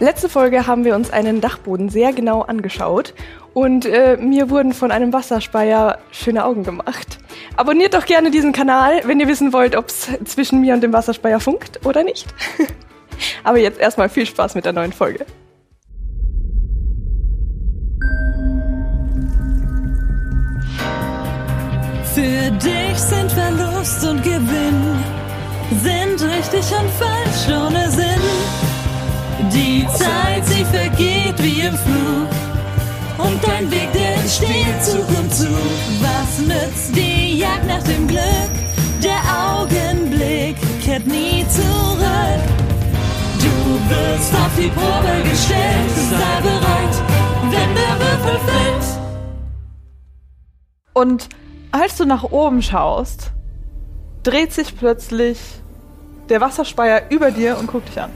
Letzte Folge haben wir uns einen Dachboden sehr genau angeschaut und äh, mir wurden von einem Wasserspeier schöne Augen gemacht. Abonniert doch gerne diesen Kanal, wenn ihr wissen wollt, ob es zwischen mir und dem Wasserspeier funkt oder nicht. Aber jetzt erstmal viel Spaß mit der neuen Folge. Für dich sind Verlust und Gewinn, sind richtig und falsch ohne Sinn. Die Zeit, sie vergeht wie im Flug. Und dein Weg, der entsteht Zug um Zug. Was nützt die Jagd nach dem Glück? Der Augenblick kehrt nie zurück. Du wirst auf die Probe gestellt. Sei bereit, wenn der Würfel fällt. Und als du nach oben schaust, dreht sich plötzlich der Wasserspeier über dir und guckt dich an.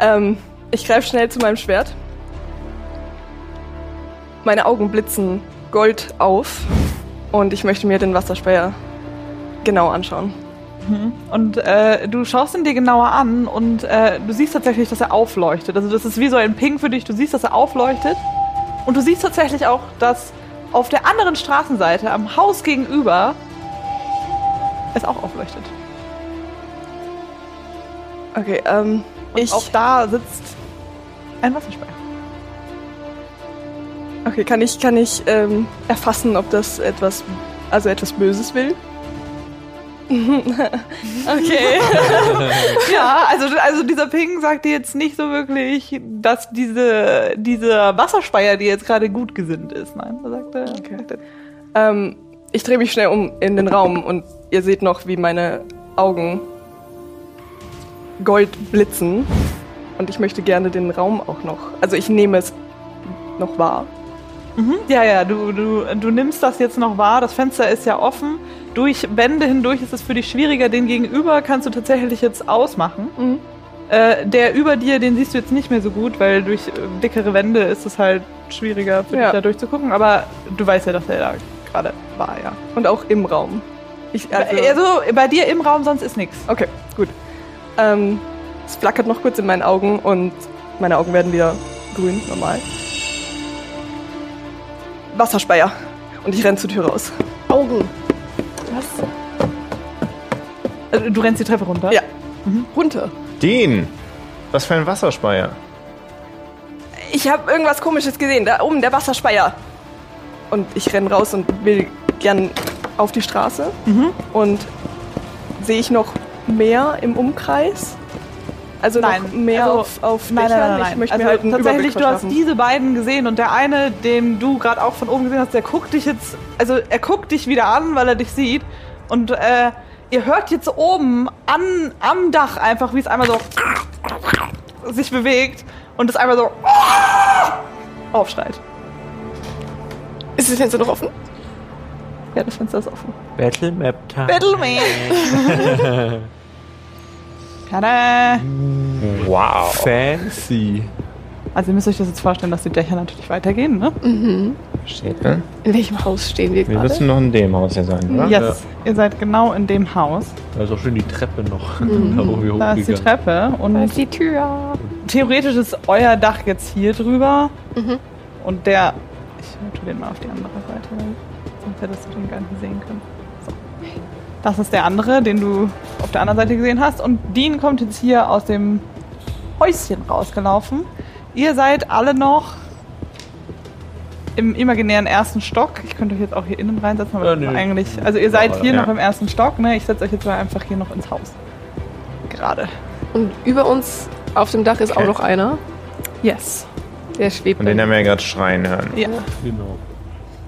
Ähm, ich greife schnell zu meinem Schwert. Meine Augen blitzen Gold auf und ich möchte mir den Wasserspeier genau anschauen. Und äh, du schaust ihn dir genauer an und äh, du siehst tatsächlich, dass er aufleuchtet. Also das ist wie so ein Ping für dich. Du siehst, dass er aufleuchtet. Und du siehst tatsächlich auch, dass auf der anderen Straßenseite, am Haus gegenüber, es auch aufleuchtet. Okay, ähm, Und ich. auch da sitzt ein Wasserspeier. Okay, kann ich, kann ich ähm, erfassen, ob das etwas, also etwas Böses will? okay. Ja, also, also dieser Ping sagt dir jetzt nicht so wirklich, dass diese, dieser Wasserspeier dir jetzt gerade gut gesinnt ist. Nein, er sagt er. Okay. ähm, ich drehe mich schnell um in den Raum und ihr seht noch, wie meine Augen Gold blitzen. Und ich möchte gerne den Raum auch noch. Also ich nehme es noch wahr. Ja, ja, du, du, du nimmst das jetzt noch wahr. Das Fenster ist ja offen. Durch Wände hindurch ist es für dich schwieriger. Den gegenüber kannst du tatsächlich jetzt ausmachen. Mhm. Äh, der über dir, den siehst du jetzt nicht mehr so gut, weil durch äh, dickere Wände ist es halt schwieriger für Ja. dich da durchzugucken. Aber du weißt ja, dass er da gerade war, ja. Und auch im Raum. Ich, also, Also, bei dir im Raum sonst ist nichts. okay, gut. Ähm, es flackert noch kurz in meinen Augen und meine Augen werden wieder grün, normal. Wasserspeier. Und ich renne zur Tür raus. Augen. Was? Also, du rennst die Treppe runter. Ja. Runter. Dean! Was für ein Wasserspeier. Ich habe irgendwas komisches gesehen. Da oben, der Wasserspeier. Und ich renn raus und will gern auf die Straße. Und sehe ich noch mehr im Umkreis? Also Nein, noch mehr also- auf, auf Nein, Dächern? nein, nein, nein. Ich möchte also mir halt einen tatsächlich, du hast diese beiden gesehen und der eine, den du gerade auch von oben gesehen hast, der guckt dich jetzt, also er guckt dich wieder an, weil er dich sieht und äh, ihr hört jetzt oben an, am Dach einfach, wie es einmal so sich bewegt und es einmal so aufschreit. Ist das Fenster noch offen? Ja, das Fenster ist offen. Battle Map Time. Battle Me! Tada! Wow. Fancy. Also ihr müsst euch das jetzt vorstellen, dass die Dächer natürlich weitergehen, ne? Steht, ne? In welchem Haus stehen wir Wir gerade? müssen noch in dem Haus hier sein, oder? Yes, ihr seid genau in dem Haus. Da ist auch schön die Treppe noch. da wo wir Da ist die. Treppe und Da ist die Tür. theoretisch ist euer Dach jetzt hier drüber und der. Ich tue den mal auf die andere Seite, sonst hättest du den gar nicht sehen können. Das ist der andere, den du auf der anderen Seite gesehen hast. Und Dean kommt jetzt hier aus dem Häuschen rausgelaufen. Ihr seid alle noch im imaginären ersten Stock. Ich könnte euch jetzt auch hier innen reinsetzen, aber nee. eigentlich. Also ihr seid hier Ja. noch im ersten Stock, ne? Ich setze euch jetzt mal einfach hier noch ins Haus. Gerade. Und über uns auf dem Dach ist Okay. auch noch einer. Yes. Der schwebt. Und den haben wir ja gerade schreien hören. Ja. Genau.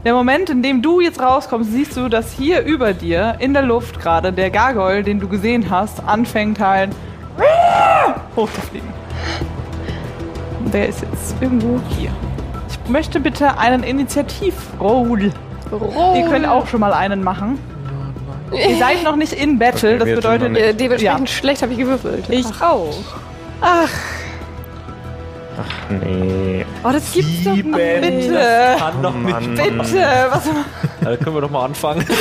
Der Moment, in dem du jetzt rauskommst, siehst du, dass hier über dir in der Luft gerade der Gargoyle, den du gesehen hast, anfängt halt hochzufliegen. der ist jetzt irgendwo hier. Ich möchte bitte einen Initiativroll. Roll. Ihr könnt auch schon mal einen machen. Ihr seid noch nicht in Battle, das bedeutet. nicht. Äh, dementsprechend schlecht habe ich gewürfelt. Ich auch. Ach, Nee. Oh, das gibt's doch Sieben. bitte. Kann doch nicht. Mann. Bitte. Was, Da können wir doch mal anfangen.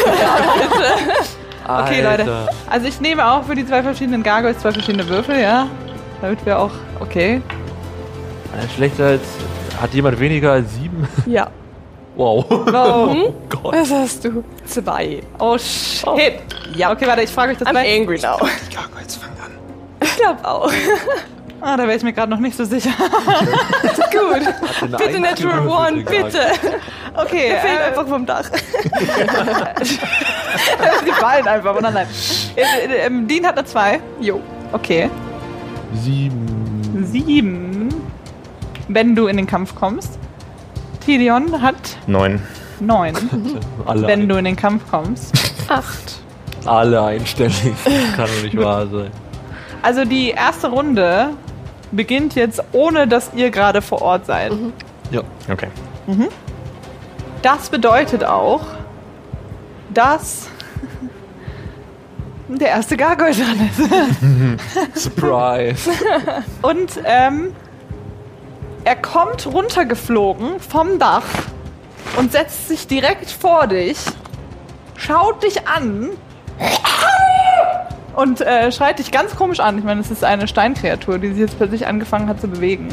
Okay, Leute. Also ich nehme auch für die zwei verschiedenen Gargoyles zwei verschiedene Würfel, ja. Damit wir auch. Okay. Äh, Schlechter als. Hat jemand weniger als sieben? Ja. Wow. Oh, Gott. Was hast du? Zwei. oh shit. Ja, okay, warte, ich frage euch das I'm gleich. angry now. Die Gargoyles fangen an. Ich glaube auch. Ah, da wäre ich mir gerade noch nicht so sicher. Gut. Bitte Natural One, bitte. Okay, Er fällt äh, einfach vom Dach. die fallen einfach. Oder nein. Äh, äh, ähm, Dean hat eine 2. Jo. Okay. Sieben. 7. Wenn du in den Kampf kommst. Tilion hat Neun. 9. Alle, Wenn ein, du in den Kampf kommst. Acht. alle einstellig. Kann doch nicht wahr sein. Also die erste Runde beginnt jetzt, ohne dass ihr gerade vor Ort seid. Ja. Okay. Das bedeutet auch, dass der erste Gargoyle dran ist. Surprise. Und ähm, er kommt runtergeflogen vom Dach und setzt sich direkt vor dich, schaut dich an und äh, schreit dich ganz komisch an. Ich meine, es ist eine Steinkreatur, die sich jetzt plötzlich angefangen hat zu bewegen.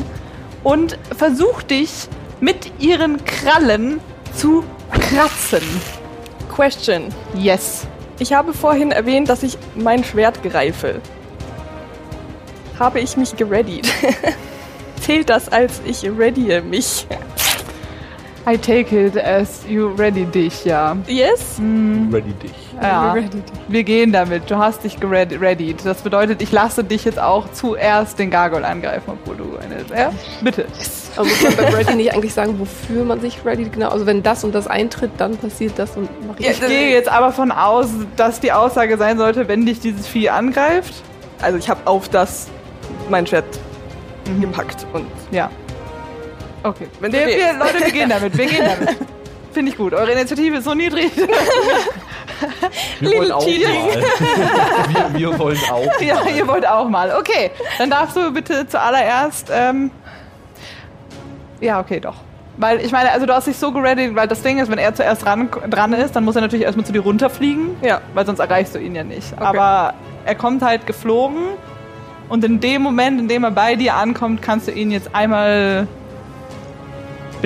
Und versucht dich mit ihren Krallen zu kratzen. Question. Yes. Ich habe vorhin erwähnt, dass ich mein Schwert greife. Habe ich mich gereadied? Zählt das als ich readye mich? I take it as you ready dich, ja. Yes? Ready dich. Ja. Ready. Wir gehen damit. Du hast dich gereadied. Das bedeutet, ich lasse dich jetzt auch zuerst den Gargoyle angreifen, obwohl du eine. Ja? Bitte. Aber muss man bei Ready nicht eigentlich sagen, wofür man sich ready genau? Also wenn das und das eintritt, dann passiert das und mache ich. Ich gehe jetzt aber von aus, dass die Aussage sein sollte, wenn dich dieses Vieh angreift. Also ich habe auf das mein Schwert gepackt und Ja. Okay. Wenn wir, wir. Leute, wir gehen damit. Wir gehen damit. Finde ich gut. Eure Initiative ist so niedrig. Wir Little wollen auch cheating. mal. wir, wir wollen auch. ja, ihr wollt auch mal. Okay. Dann darfst du bitte zuallererst. Ähm, ja, okay, doch. Weil ich meine, also du hast dich so geredet, weil das Ding ist, wenn er zuerst dran, dran ist, dann muss er natürlich erstmal zu dir runterfliegen. Ja. Weil sonst erreichst du ihn ja nicht. Aber er kommt halt geflogen und in dem Moment, in dem er bei dir ankommt, kannst du ihn jetzt einmal.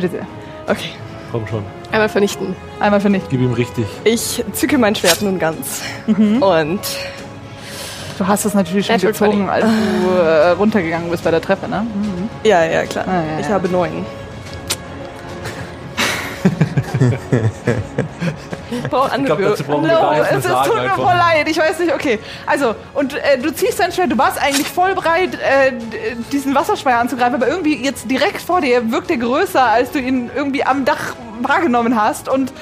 Bitte sehr. okay. Komm schon. Einmal vernichten. Einmal vernichten. Gib ihm richtig. Ich zücke mein Schwert nun ganz. Mhm. Und Du hast es natürlich schon Natural gezogen, als du äh, runtergegangen bist bei der Treppe, ne? Mhm. ja, ja, klar. Ah, ja, ich ja. habe neun. ich brauche Ich glaube, dazu brauchen wir No, gar es, es tut mir voll leid, ich weiß nicht, okay. Also, und äh, du ziehst dein Schwert, du warst eigentlich voll bereit, äh, d- diesen Wasserspeier anzugreifen, aber irgendwie jetzt direkt vor dir wirkt er größer, als du ihn irgendwie am Dach wahrgenommen hast und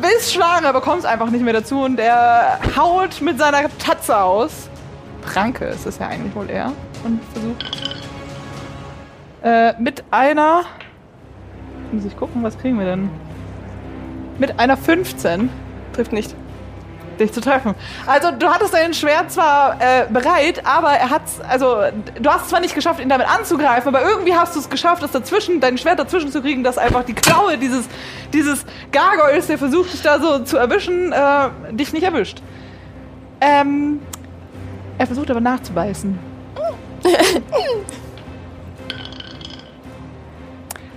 willst schlagen, aber kommst einfach nicht mehr dazu und er haut mit seiner Tatze aus. Pranke ist es ja eigentlich wohl eher. Und versucht. Äh, mit einer. Muss ich gucken, was kriegen wir denn? Mit einer 15 Trifft nicht. dich zu treffen. Also du hattest dein Schwert zwar äh, bereit, aber er hat's, also du hast zwar nicht geschafft, ihn damit anzugreifen, aber irgendwie hast du es geschafft, das dazwischen, dein Schwert dazwischen zu kriegen, dass einfach die Klaue dieses, dieses Gargoyles, der versucht dich da so zu erwischen, äh, dich nicht erwischt. Ähm, er versucht aber nachzubeißen.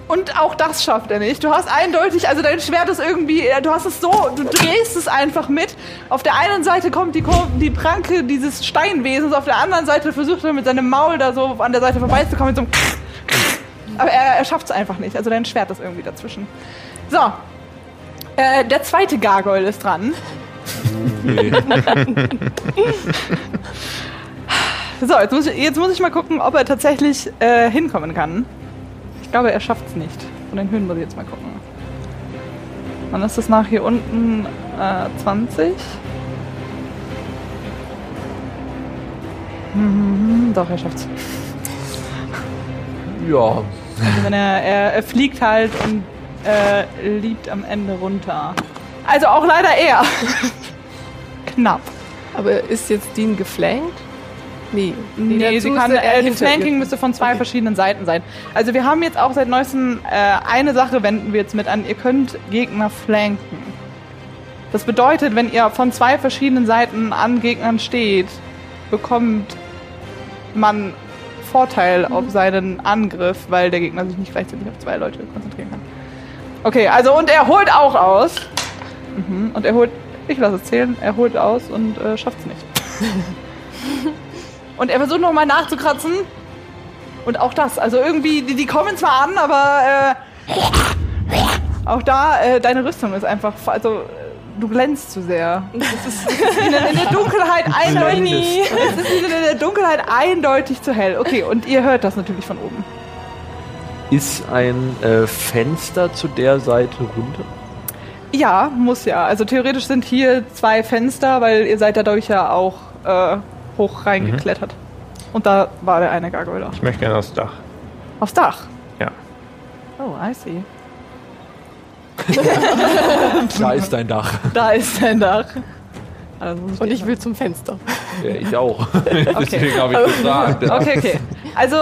Und auch das schafft er nicht. Du hast eindeutig, also dein Schwert ist irgendwie, du hast es so, du drehst es einfach mit. Auf der einen Seite kommt die, Kur- die Pranke dieses Steinwesens, auf der anderen Seite versucht er mit seinem Maul da so an der Seite vorbeizukommen mit so einem Aber er, er schafft es einfach nicht. Also dein Schwert ist irgendwie dazwischen. So. Äh, der zweite Gargoyle ist dran. So, jetzt muss, ich, jetzt muss ich mal gucken, ob er tatsächlich äh, hinkommen kann. Ich glaube, er schafft es nicht. Von den Höhen muss ich jetzt mal gucken. Dann ist es nach hier unten äh, 20. Mhm, doch, er schafft's. Ja. Also wenn er, er, er fliegt halt und äh, liegt am Ende runter. Also auch leider er. Knapp. Aber ist jetzt Dean geflankt? Nee. Nee, dazu sie kann, äh, hinter Flanking ihr. müsste von zwei Okay. verschiedenen Seiten sein. Also wir haben jetzt auch seit neuestem äh, eine Sache wenden wir jetzt mit an. Ihr könnt Gegner flanken. Das bedeutet, wenn ihr von zwei verschiedenen Seiten an Gegnern steht, bekommt man Vorteil Mhm. auf seinen Angriff, weil der Gegner sich nicht gleichzeitig auf zwei Leute konzentrieren kann. Okay, also und er holt auch aus. Mhm, und er holt, ich lasse es zählen, er holt aus und äh, schafft es nicht. Und er versucht nochmal nachzukratzen. Und auch das, also irgendwie, die, die kommen zwar an, aber äh, auch da, äh, deine Rüstung ist einfach, also du glänzt zu sehr. Es ist, es ist in, der, in der Dunkelheit eindeutig. Es ist in der Dunkelheit eindeutig zu hell. Okay, und ihr hört das natürlich von oben. Ist ein äh, Fenster zu der Seite runter? Ja, muss ja. Also theoretisch sind hier zwei Fenster, weil ihr seid dadurch ja auch äh, hoch reingeklettert. Und da war der eine Gargoyle. Ich möchte gerne aufs Dach. Aufs Dach. Ja. Oh, I see. Da ist dein Dach. Da ist dein Dach. Also Und ich will zum Fenster. Ja, ich auch. Deswegen habe ich gefragt. Okay, okay. Also,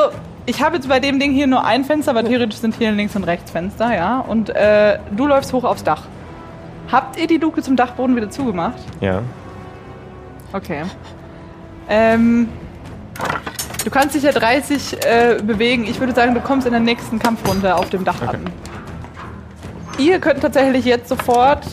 ich habe jetzt bei dem Ding hier nur ein Fenster, aber theoretisch sind hier links und rechts Fenster, ja. Und äh, du läufst hoch aufs Dach. Habt ihr die Luke zum Dachboden wieder zugemacht? Ja. Okay. Ähm, du kannst dich ja 30 äh, bewegen. Ich würde sagen, du kommst in der nächsten Kampfrunde auf dem Dach Okay. an. Ihr könnt tatsächlich jetzt sofort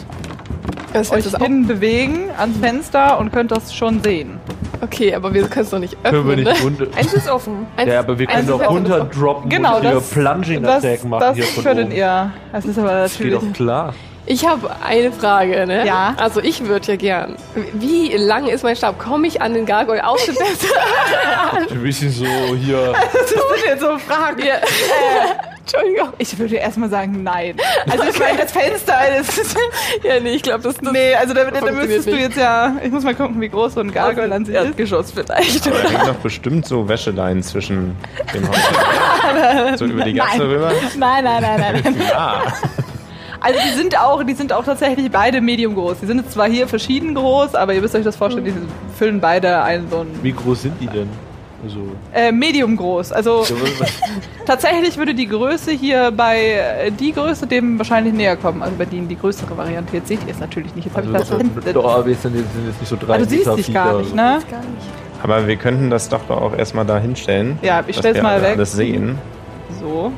Das euch heißt, hin bewegen ans Fenster und könnt das schon sehen. okay, aber wir können es doch nicht öffnen. Können wir nicht ne? runter. Eins ist offen. Eins- Ja, aber wir können doch runterdroppen Genau, und hier das, Plunging das, Attack machen das hier von könntet oben. ihr. Das ist aber Das geht natürlich. doch klar. Ich habe eine Frage, ne? Ja. Also ich würde ja gern. Wie lang ist mein Stab? Komme ich an den Gargoyle auf dem Fenster? Ein bisschen so hier. Das sind jetzt so Fragen. ja. Entschuldigung. Ich würde erstmal sagen, nein. Also ich meine, das Fenster, das ist, Ja, nee, ich glaube, das ist Nee, also da, da müsstest du nicht. jetzt ja. Ich muss mal gucken, wie groß so ein Gargoyle an sich ist. Erdgeschoss vielleicht. Aber da hängt doch bestimmt so Wäscheleinen zwischen dem Haus. so über die Gasse Nein. rüber. Nein, nein, nein, nein. Ah. Also die sind auch, die sind auch tatsächlich beide medium groß. Die sind jetzt zwar hier verschieden groß, aber ihr müsst euch das vorstellen, die füllen beide ein so ein Wie groß sind die denn? Also, äh, medium groß. Also tatsächlich würde die Größe hier bei äh, die Größe dem wahrscheinlich näher kommen. Also bei denen die größere Variante. Jetzt seht ihr es natürlich nicht. Jetzt habe also, ich das hinten. doch, aber jetzt, sind jetzt nicht so drei Ah, du siehst Meter dich gar nicht, ne? Gar nicht. Aber wir könnten das doch doch auch erstmal da hinstellen. Ja, ich stell's wir mal weg. alles sehen. So.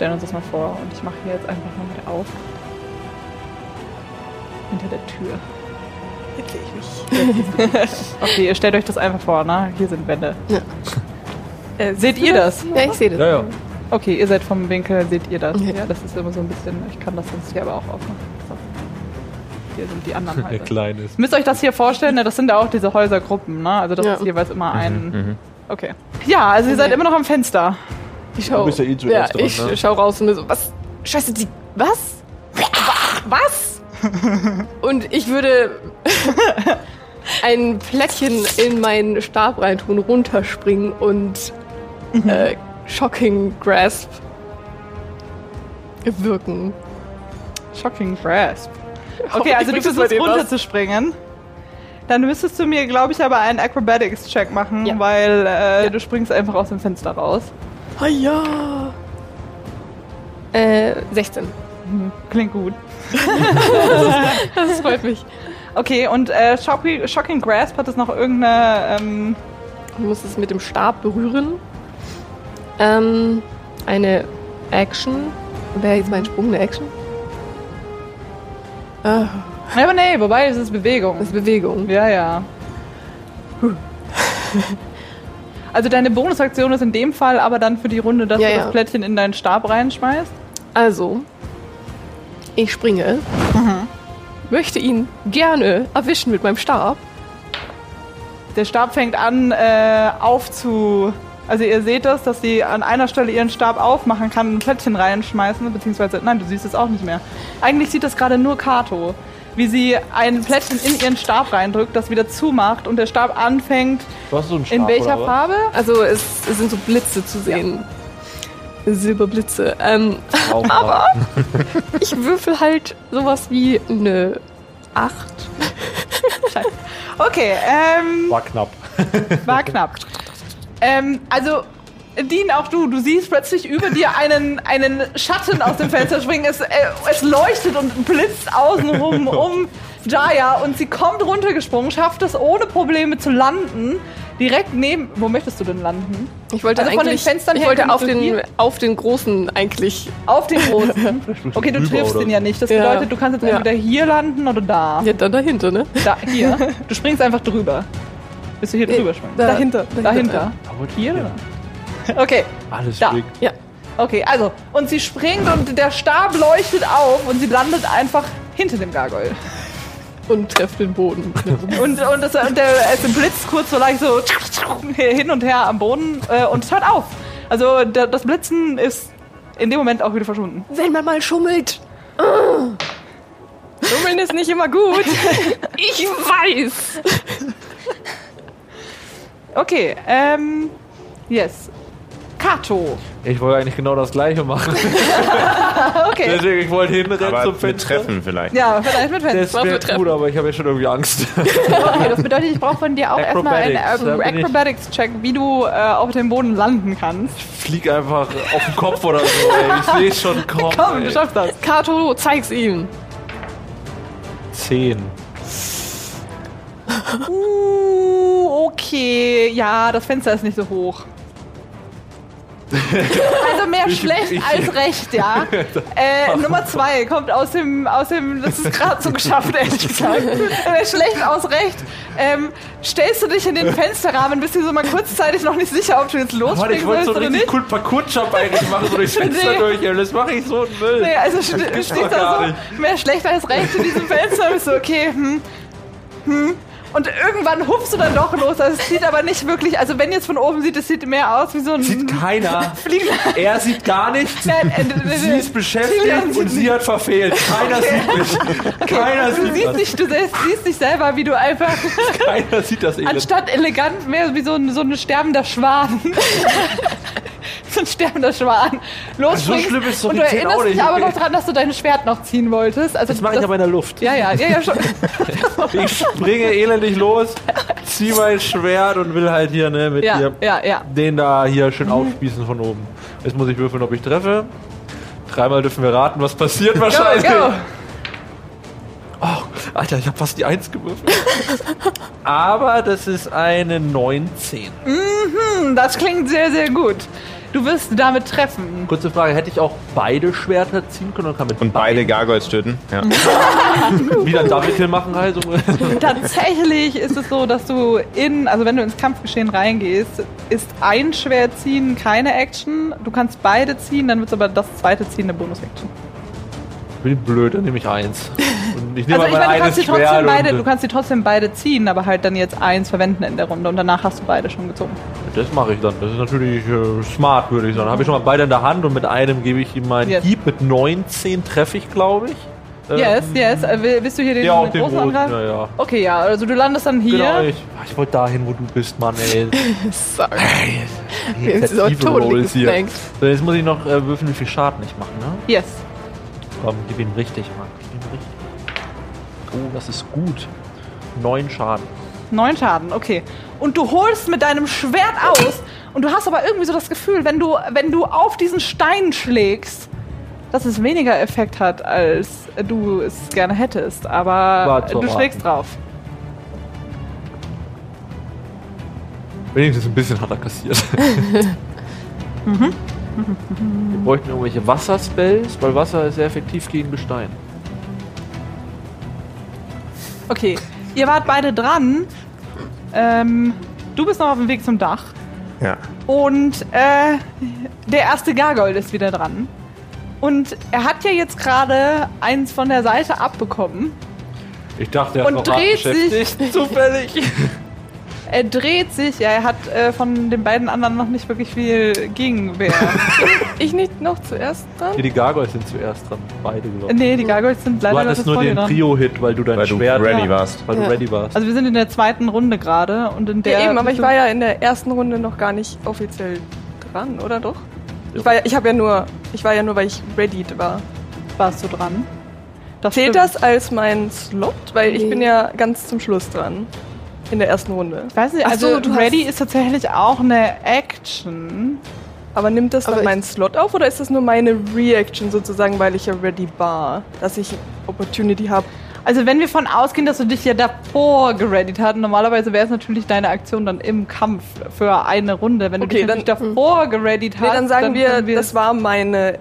Wir stellen uns das mal vor und ich mache hier jetzt einfach mal wieder auf. Hinter der Tür. Okay, ihr stellt euch das einfach vor, ne? Hier sind Wände. Ja. Äh, seht ihr das? Ja, ich sehe das. Ja, ja. Okay, ihr seid vom Winkel, seht ihr das? Ja. Ja, das ist immer so ein bisschen. Ich kann das sonst hier aber auch aufmachen. So. Hier sind die anderen Der Häuser. kleine ist. Ihr müsst euch das hier vorstellen, ne? das sind ja auch diese Häusergruppen, ne? Also das Ja. ist jeweils immer ein. Mhm. Okay. Ja, also ihr seid Okay. immer noch am Fenster. Ich schau, Du bist ja eh ja, zuerst dran, ich ne? schau raus und mir so, was? Scheiße, die, was? Was? und ich würde ein Plättchen in meinen Stab reintun, runterspringen und äh, Shocking Grasp wirken. Shocking Grasp. Okay, Hoffentlich also du versuchst runterzuspringen. Dann müsstest du mir, glaube ich, aber einen Acrobatics-Check machen, Ja. weil äh, du springst einfach aus dem Fenster raus. Ah ja. Äh, 16. Klingt gut. Das freut mich. Okay, und äh, Shocking, Shocking Grasp hat es noch irgendeine. Ähm, Ich muss es mit dem Stab berühren. Ähm, eine Action. Wäre jetzt mein Sprung eine Action? Ah, aber nee, wobei, es ist Bewegung. das ist Bewegung. Ja, ja. Also deine Bonusaktion ist in dem Fall aber dann für die Runde, dass Ja, du ja. das Plättchen in deinen Stab reinschmeißt. Also, ich springe. Möchte ihn gerne erwischen mit meinem Stab. Der Stab fängt an äh, aufzu... Also ihr seht das, dass sie an einer Stelle ihren Stab aufmachen kann und ein Plättchen reinschmeißen, beziehungsweise, nein, du siehst es auch nicht mehr. Eigentlich sieht das gerade nur Kato, wie sie ein Plättchen in ihren Stab reindrückt, das wieder zumacht und der Stab anfängt. Du hast so einen Stab, In welcher oder was? Farbe? Also es, es sind so Blitze zu sehen. Silberblitze. Ähm, aber ich würfel halt sowas wie eine 8. Okay, ähm, War knapp. war knapp. ähm, also, Dean, auch du, du siehst plötzlich über dir einen, einen Schatten aus dem Fenster springen. Es, äh, es leuchtet und blitzt außenrum um Jaya und sie kommt runtergesprungen, schafft es ohne Probleme zu landen. Direkt neben. Wo möchtest du denn landen? Ich wollte Also von den eigentlich, Fenstern ich wollte auf den, hier- auf den großen eigentlich. Auf den großen. Okay, du triffst den ja nicht. Das Ja. bedeutet, du kannst jetzt Ja. entweder hier landen oder da. Ja, dann dahinter, ne? Da, hier. Du springst einfach drüber. Bis du hier Nee, drüber springst. da- dahinter. Dahinter. Aber Hier oder? Okay. Alles Da. big. Ja. Okay, also, und sie springt und der Stab leuchtet auf und sie landet einfach hinter dem Gargoyle. Und trefft den Boden. Und, und, das, und der, es blitzt kurz so leicht so hin und her am Boden äh, und es hört auf. Also der, das Blitzen ist in dem Moment auch wieder verschwunden. Wenn man mal schummelt. Schummeln ist nicht immer gut. Ich weiß. Okay, ähm, yes. Kato. Ich wollte eigentlich genau das gleiche machen. Okay. Deswegen, ich wollte hinrennen Aber zum mit Fenster. Treffen vielleicht. Ja, vielleicht mit Fenster. Das wäre gut, aber ich habe jetzt schon irgendwie Angst. Okay, das bedeutet, ich brauche von dir auch erstmal einen ähm, ich- Acrobatics-Check, wie du äh, auf dem Boden landen kannst. Flieg einfach auf den Kopf oder so, ey. Ich sehe es schon kommen. Komm, ey. du schaffst das. Kato, zeig's ihm. Zehn. Uh, okay. Ja, das Fenster ist nicht so hoch. Also mehr Ich- schlecht ich- als recht, ja. Äh, Nummer zwei kommt aus dem, aus dem, das ist gerade so geschafft, ehrlich gesagt. Mehr schlecht aus recht. Ähm, stellst du dich in den Fensterrahmen, bist dir so mal kurzzeitig noch nicht sicher, ob du jetzt Mann, losspringen ich wollte willst so einen oder richtig nicht. coolen Parkour-Jump eigentlich machen, so durchs Fenster Nee. durch. ey. Das mache ich so einen Müll. Nee, also steht da so, nicht. mehr schlecht als recht in diesem Fenster. Bist du, okay, hm, hm. Und irgendwann hupfst du dann doch los. Also es sieht aber nicht wirklich, also wenn es von oben sieht, es sieht mehr aus wie so ein Sieht keiner. Fliegender. Er sieht gar nichts. Nein, äh, äh, Sie ist beschäftigt sieht und sie hat verfehlt. Keiner sieht mich. Keiner Du sieht siehst das. dich, du siehst, siehst dich selber, wie du einfach Keiner sieht das Elend. anstatt elegant mehr wie so ein, so ein sterbender Schwan. so ein sterbender Schwan. Losspringst. schlimm ist Und du erinnerst auch dich aber noch dran, dass du dein Schwert noch ziehen wolltest. Also Das mache ich aber in der Luft. Ja, ja, ja, ja, schon. Ich springe elendig los, zieh mein Schwert und will halt hier ne, mit Ja, ihr ja, ja. den da hier schön aufspießen von oben. Jetzt muss ich würfeln, ob ich treffe. Dreimal dürfen wir raten, was passiert Go, wahrscheinlich. go. Oh, Alter, ich habe fast die Eins gewürfelt. Aber das ist eine 19. Hm, Das klingt sehr, sehr gut. Du wirst damit treffen. Kurze Frage, hätte ich auch beide Schwerter ziehen können und kann mit Und beide Gargoyles töten. Ja. wieder ein Double machen also? Tatsächlich ist es so, dass du in, also wenn du ins Kampfgeschehen reingehst, ist ein Schwert ziehen keine Action. Du kannst beide ziehen, dann wird aber das zweite ziehen eine Bonus-Action. Bin blöd, dann nehme ich eins. Ich nehme Also ich meine, du kannst, sie trotzdem beide, du kannst sie trotzdem beide ziehen, aber halt dann jetzt eins verwenden in der Runde und danach hast du beide schon gezogen. Das mache ich dann. Das ist natürlich äh, smart, würde ich sagen. Habe ich schon mal beide in der Hand und mit einem gebe ich ihm meinen Yes. Hieb. Mit 19 treffe ich, glaube ich. Ähm, Yes, yes. Äh, Willst du hier den, Ja, auch den großen angreifen? ja, ja. Okay, ja, also du landest dann hier. Genau, ich, Ach, ich wollte dahin, wo du bist, Mann, ey. Sorry. Die Rolls hier. So, jetzt muss ich noch äh, würfeln, wie viel Schaden ich mache, ne? Yes. Komm, gib ihn richtig, Mann. Oh, das ist gut. Neun Schaden. Neun Schaden, okay. Und du holst mit deinem Schwert aus und du hast aber irgendwie so das Gefühl, wenn du, wenn du auf diesen Stein schlägst, dass es weniger Effekt hat, als du es gerne hättest. Aber du schlägst drauf. Wenigstens ein bisschen hat er kassiert. Wir bräuchten irgendwelche Wasserspells, weil Wasser ist sehr effektiv gegen Gestein. Okay, ihr wart beide dran. Ähm, du bist noch auf dem Weg zum Dach. ja. Und äh, der erste Gargold ist wieder dran. Und er hat ja jetzt gerade eins von der Seite abbekommen. Ich dachte, er Und ist noch hart dreht sich-. Zufällig. Er dreht sich, ja, er hat äh, von den beiden anderen noch nicht wirklich viel Gegenwehr. Ich nicht noch zuerst dran? Hier, die Gargoyles sind zuerst dran. Beide, glaube ich. nee, die Gargoyles sind Du leider hattest Gottes nur den. Trio-Hit, weil du dein Weil du Schwert ready Ja. warst. weil Ja. du ready warst. Also wir sind in der zweiten Runde gerade und in der... Ja, eben, aber ich war ja in der ersten Runde noch gar nicht offiziell dran, oder doch? Ich war ja, ich habe ja nur, ich war ja nur, weil ich ready war. Warst du dran? Das Zählt stimmt. das als mein Slot? Weil ich Nee. bin ja ganz zum Schluss dran. In der ersten Runde. Ich weiß nicht, Ach also so, du Ready ist tatsächlich auch eine Action. Aber nimmt das Aber dann meinen Slot auf oder ist das nur meine Reaction sozusagen, weil ich ja ready war? Dass ich Opportunity habe. Also wenn wir von ausgehen, dass du dich ja davor gereadyt hast, normalerweise wäre es natürlich deine Aktion dann im Kampf für eine Runde. Wenn du Okay, dich dann- davor gereadyt hast, Nee, dann sagen wir, können das war meine,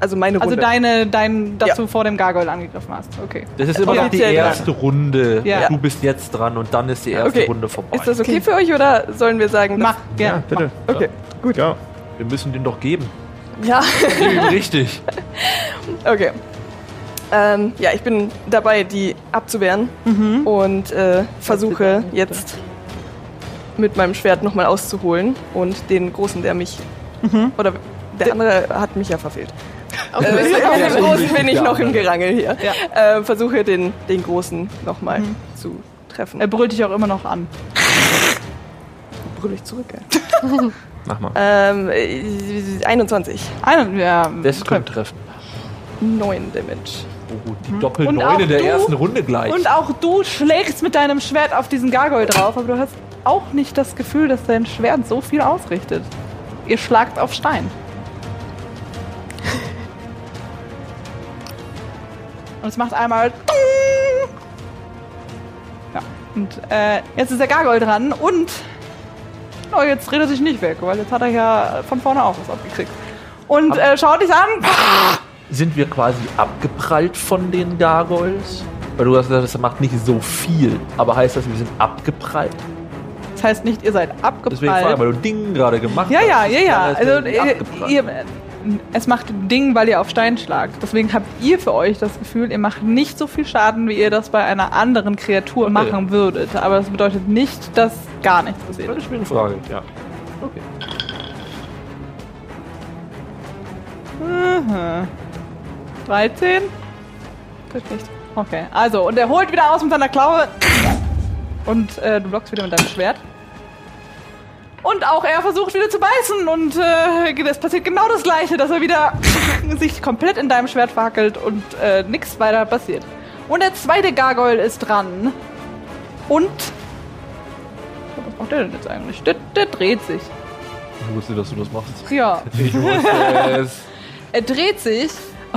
also meine also Runde. deine, dein, dass Ja. du vor dem Gargoyle angegriffen hast. Okay. Das ist immer noch die erste Runde. Ja. Du bist jetzt dran und dann ist die erste Okay. Runde vorbei. ist das okay, für euch oder sollen wir sagen, Mach, ja. bitte. Okay, gut. Ja. Wir müssen den doch geben. Ja, Richtig. okay. Ähm, ja, ich bin dabei, die abzuwehren und äh, versuche jetzt mit meinem Schwert nochmal auszuholen und den Großen, der mich, oder der andere hat mich ja verfehlt. Aber Äh, mit dem Großen bin ich noch im. Gerangel hier. Äh, versuche den, den Großen nochmal zu treffen. Er brüllt dich auch immer noch an. brüll ich zurück, ey. Mach mal. ähm, äh, 21. Einen, ja, Das könnte treffen. 9 Damage. Oh, die Doppel Und 9 auch in der du- ersten Runde gleich. Und auch du schlägst mit deinem Schwert auf diesen Gargoyle drauf, aber du hast auch nicht das Gefühl, dass dein Schwert so viel ausrichtet. Ihr schlagt auf Stein. Und es macht einmal. Ja. Und äh, jetzt ist der Gargoyle dran und. Oh, jetzt dreht er sich nicht weg, weil jetzt hat er ja von vorne auch was abgekriegt. Und äh, schaut dich an. Sind wir quasi abgeprallt von den Gargoyles? Weil du hast gesagt, das macht nicht so viel. Aber heißt das, wir sind abgeprallt? Das heißt nicht, ihr seid Deswegen frage ich, abgeprallt. weil du Ding gerade gemacht Ja, hast. ja, ja, ja. Heißt Also ihr, abgeprallt. ihr, es macht Ding, weil ihr auf Stein schlagt. Deswegen habt ihr für euch das Gefühl, ihr macht nicht so viel Schaden, wie ihr das bei einer anderen Kreatur Okay. machen würdet. Aber das bedeutet nicht, dass gar nichts passiert. Das ist eine Frage, ja. Okay. Mhm. 13? Trifft nicht. Okay, also, und er holt wieder aus mit seiner Klaue. Und äh, du blockst wieder mit deinem Schwert. Und auch er versucht wieder zu beißen und äh, es passiert genau das gleiche, dass er wieder sich komplett in deinem Schwert verhackelt und äh, nichts weiter passiert. Und der zweite Gargoyle ist dran. Und. Was macht der denn jetzt eigentlich? Der, der dreht sich. Ich wusste, dass du das machst. Ja, Ich wusste es. er dreht sich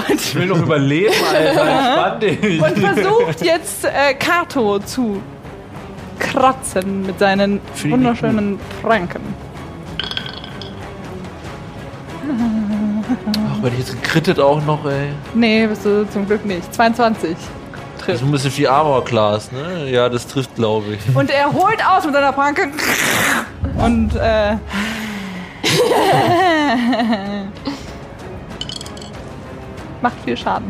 Ich will noch überleben, Alter. Entspann dich. und versucht jetzt äh, Kato zu kratzen mit seinen wunderschönen Pranken. Ach, wenn ich jetzt gekrittet auch noch, ey. Nee, bist du zum Glück nicht. 22 Das trifft. ist ein bisschen viel Armor Class, ne? Ja, das trifft, glaube ich. Und er holt aus mit seiner Pranke und äh, macht viel Schaden.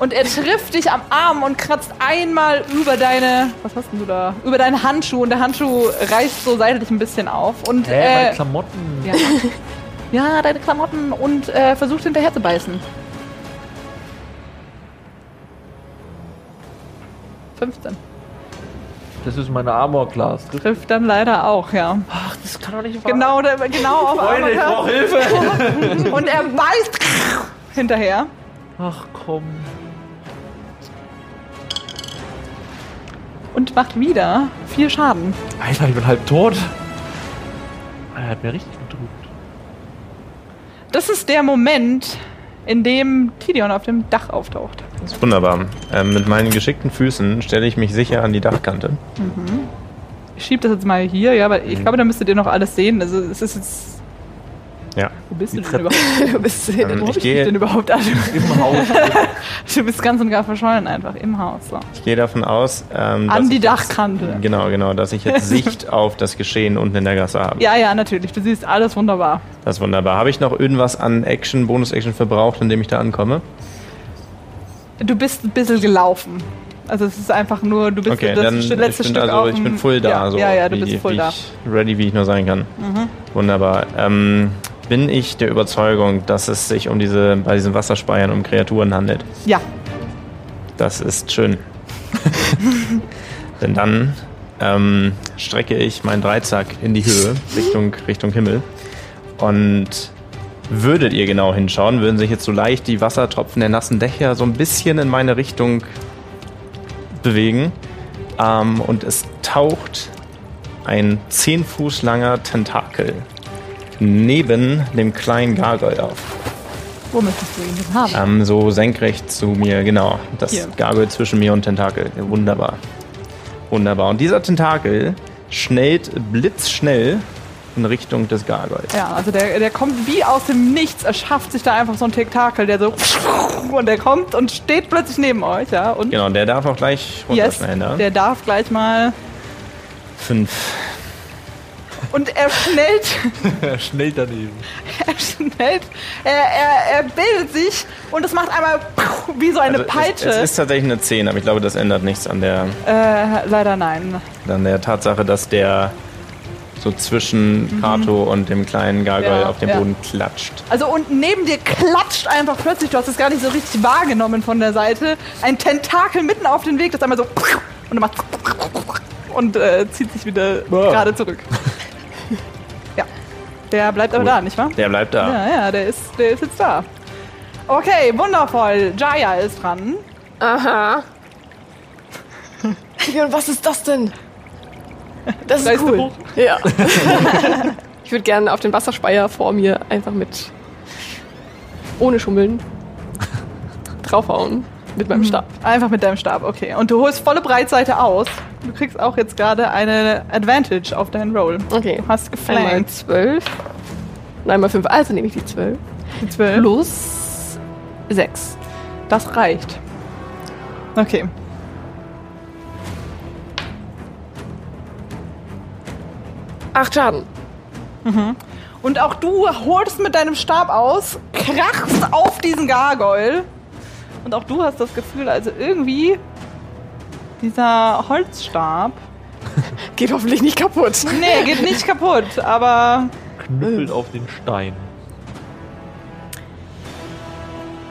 Und er trifft dich am Arm und kratzt einmal über deine, was hast denn du da? Über deinen Handschuh und der Handschuh reißt so seitlich ein bisschen auf und Hä, meine äh, Klamotten. ja, ja, deine Klamotten und äh, versucht hinterher zu beißen. 15. Das ist meine Armor Class. Trifft. Trifft dann leider auch, ja. Ach, das kann doch nicht wahr Genau, der, genau auf Freunde, ich Armor. brauche Hilfe. Und er beißt hinterher. Ach komm. Und macht wieder viel Schaden. Alter, ich bin halb tot. Er hat mir richtig gedrückt. Das ist der Moment, in dem Tidion auf dem Dach auftaucht. Das ist wunderbar. Ähm, mit meinen geschickten Füßen stelle ich mich sicher an die Dachkante. Ich schieb das jetzt mal hier, ja, aber ich glaube, da müsstet ihr noch alles sehen. Also es ist jetzt. Ja. Wo bist du denn überhaupt? Du bist Ähm, sehr Wo ich gehe- denn überhaupt an? Im Haus. Du bist ganz und gar verschollen einfach im Haus. So. Ich gehe davon aus, ähm, dass An die ich jetzt- Dachkante. Genau, genau, dass ich jetzt Sicht auf das Geschehen unten in der Gasse habe. Ja, ja, natürlich. Du siehst alles wunderbar. Das ist wunderbar. Habe ich noch irgendwas an Action, Bonus-Action verbraucht, indem ich da ankomme? Du bist ein bisschen gelaufen. Also es ist einfach nur, du bist Okay, das dann letzte ich bin Stück also ich bin full da, ja, so ja, ja, du wie, bist wie da. Ich, ready, wie ich nur sein kann. Wunderbar. Ähm, bin ich der Überzeugung, dass es sich um diese bei diesen Wasserspeiern um Kreaturen handelt? Ja, Das ist schön. Denn dann ähm, strecke ich meinen Dreizack in die Höhe, Richtung, Richtung Himmel. Und würdet ihr genau hinschauen, würden sich jetzt so leicht die Wassertropfen der nassen Dächer so ein bisschen in meine Richtung bewegen. Ähm, und es taucht ein 10 Fuß langer Tentakel neben dem kleinen Gargoyle auf. wo möchtest du ihn denn haben? Ähm, so senkrecht zu mir, genau. Das Hier. Gargoyle zwischen mir und Tentakel. Wunderbar. Wunderbar. Und dieser Tentakel schnellt blitzschnell in Richtung des Gargoyles. Ja, also der, der kommt wie aus dem Nichts, er schafft sich da einfach so ein Tentakel, der so und der kommt und steht plötzlich neben euch, ja. Und Genau, der darf auch gleich yes, runterschnellen. da. der darf gleich mal Fünf. Und er schnellt, Schnell daneben. er schnellt, er, er, er bildet sich und es macht einmal wie so eine Also Peitsche. Es, es ist tatsächlich eine 10, aber ich glaube, das ändert nichts an der, äh, leider nein. an der Tatsache, dass der so zwischen Kato und dem kleinen Gargoyle Mhm. Ja, auf den ja. Boden klatscht. Also und neben dir klatscht einfach plötzlich, du hast es gar nicht so richtig wahrgenommen von der Seite, ein Tentakel mitten auf den Weg, das einmal so und dann macht und äh, zieht sich wieder gerade zurück. Der bleibt aber Cool. da, nicht wahr? Der bleibt da. Ja, ja, der ist, der ist jetzt da. Okay, wundervoll. Jaya ist dran. Aha. Ja, und was ist das denn? Das ist cool. hoch? Ja. ich würde gerne auf den Wasserspeier vor mir einfach mit ohne Schummeln draufhauen mit meinem Stab. Einfach mit deinem Stab, okay. Und du holst volle Breitseite aus. Du kriegst auch jetzt gerade eine Advantage auf deinen Roll. Okay. Du hast Einmal geflankt. zwölf. Und einmal fünf. Also nehme ich die zwölf. Die 12. Plus sechs. Das reicht. Okay. Acht Schaden. Und auch du holst mit deinem Stab aus, krachst auf diesen Gargoyle. Und auch du hast das Gefühl, also irgendwie dieser Holzstab. Geht hoffentlich nicht kaputt. Nee, geht nicht kaputt, aber Knüppelt auf den Stein.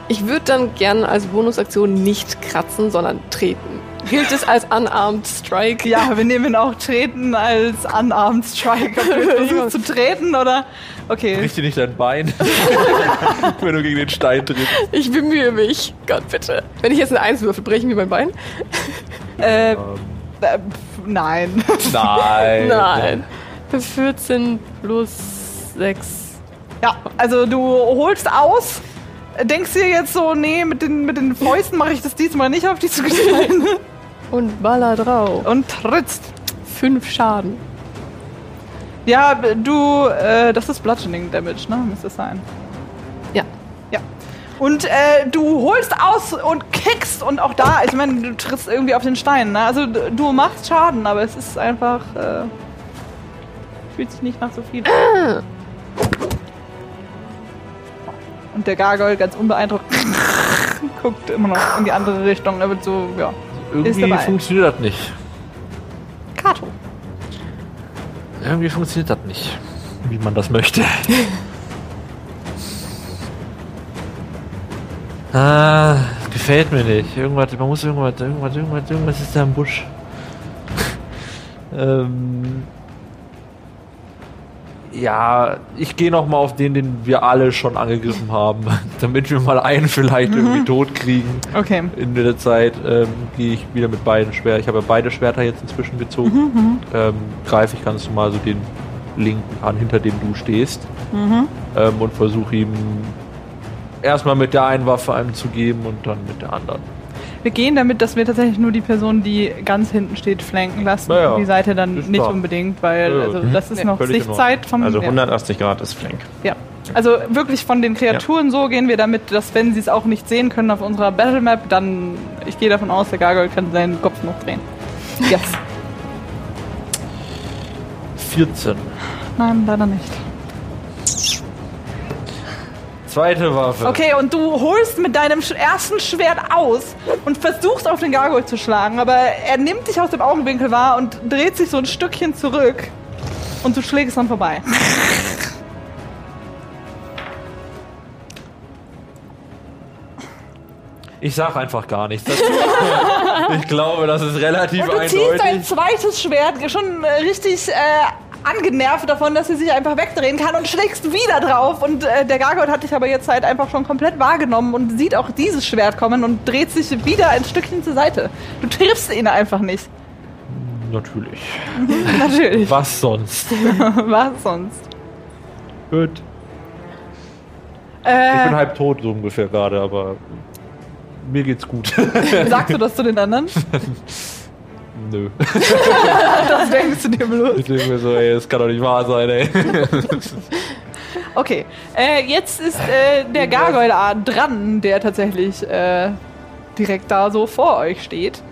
Ich würde dann gerne als Bonusaktion nicht kratzen, sondern treten. Gilt es als Unarmed Strike? ja, wir nehmen auch Treten als Unarmed Strike. Ob du versuchst zu treten oder. Okay. Bricht dir nicht dein Bein, wenn du gegen den Stein trittst. Ich bemühe mich. Gott, bitte. Wenn ich jetzt eine Eins würfel, breche ich mir mein Bein? Äh, äh, pf, nein. Nein. Nein. 14 plus 6. Ja, also du holst aus, denkst dir jetzt so, nee, mit den, mit den Fäusten mache ich das diesmal nicht auf diese Gesteine Und baller drauf. und trittst. Fünf Schaden. Ja, du, äh, das ist Bludgeoning Damage, ne? Müsste es sein. Und äh, du holst aus und kickst und auch da, ich meine, du trittst irgendwie auf den Stein, ne? Also du machst Schaden, aber es ist einfach, äh, fühlt sich nicht nach so viel. Und der Gargoyle ganz unbeeindruckt guckt immer noch in die andere Richtung. Er wird so, ja. Irgendwie funktioniert das nicht. Kato. Irgendwie funktioniert das nicht, wie man das möchte. ah, gefällt mir nicht. Irgendwas, man muss irgendwas, irgendwas, irgendwas, irgendwas ist da im Busch. ähm, ja, ich gehe noch mal auf den, den wir alle schon angegriffen haben, damit wir mal einen vielleicht irgendwie tot kriegen. Okay. In der Zeit ähm, gehe ich wieder mit beiden Schwertern. Ich habe ja beide Schwerter jetzt inzwischen gezogen. Ähm, greife ich ganz normal so den linken an, hinter dem du stehst. Ähm, und versuche ihm erstmal mit der einen Waffe einem zu geben und dann mit der anderen. Wir gehen damit, dass wir tatsächlich nur die Person, die ganz hinten steht, flanken lassen. Naja, die Seite dann nicht klar. unbedingt, weil Ja, also, das ist Nee, noch Sichtzeit vom. Also ja. 180 Grad ist Flank. Ja. Also wirklich von den Kreaturen so gehen wir damit, dass wenn sie es auch nicht sehen können auf unserer Battlemap, dann ich gehe davon aus, der Gargoyle kann seinen Kopf noch drehen. Yes. 14. Nein, leider nicht. Zweite Waffe. Okay, und du holst mit deinem ersten Schwert aus und versuchst auf den Gargoyle zu schlagen, aber er nimmt dich aus dem Augenwinkel wahr und dreht sich so ein Stückchen zurück und du schlägst dann vorbei. Ich sag einfach gar nichts dazu. ich glaube, das ist relativ Und du ziehst dein eindeutig. zweites Schwert schon richtig äh, angenervt davon, dass sie sich einfach wegdrehen kann und schlägst wieder drauf. Und äh, der Gargoyle hat dich aber jetzt halt einfach schon komplett wahrgenommen und sieht auch dieses Schwert kommen und dreht sich wieder ein Stückchen zur Seite. Du triffst ihn einfach nicht. Natürlich. Natürlich. Was sonst? Was sonst? Gut. Ich bin Äh, halb tot so ungefähr gerade, aber mir geht's gut. sagst du das zu den anderen? Nö. Das denkst du dir bloß. Ich denke mir so, ey, das kann doch nicht wahr sein, ey. Okay, äh, jetzt ist äh, der Gargoyle dran, der tatsächlich äh, direkt da so vor euch steht.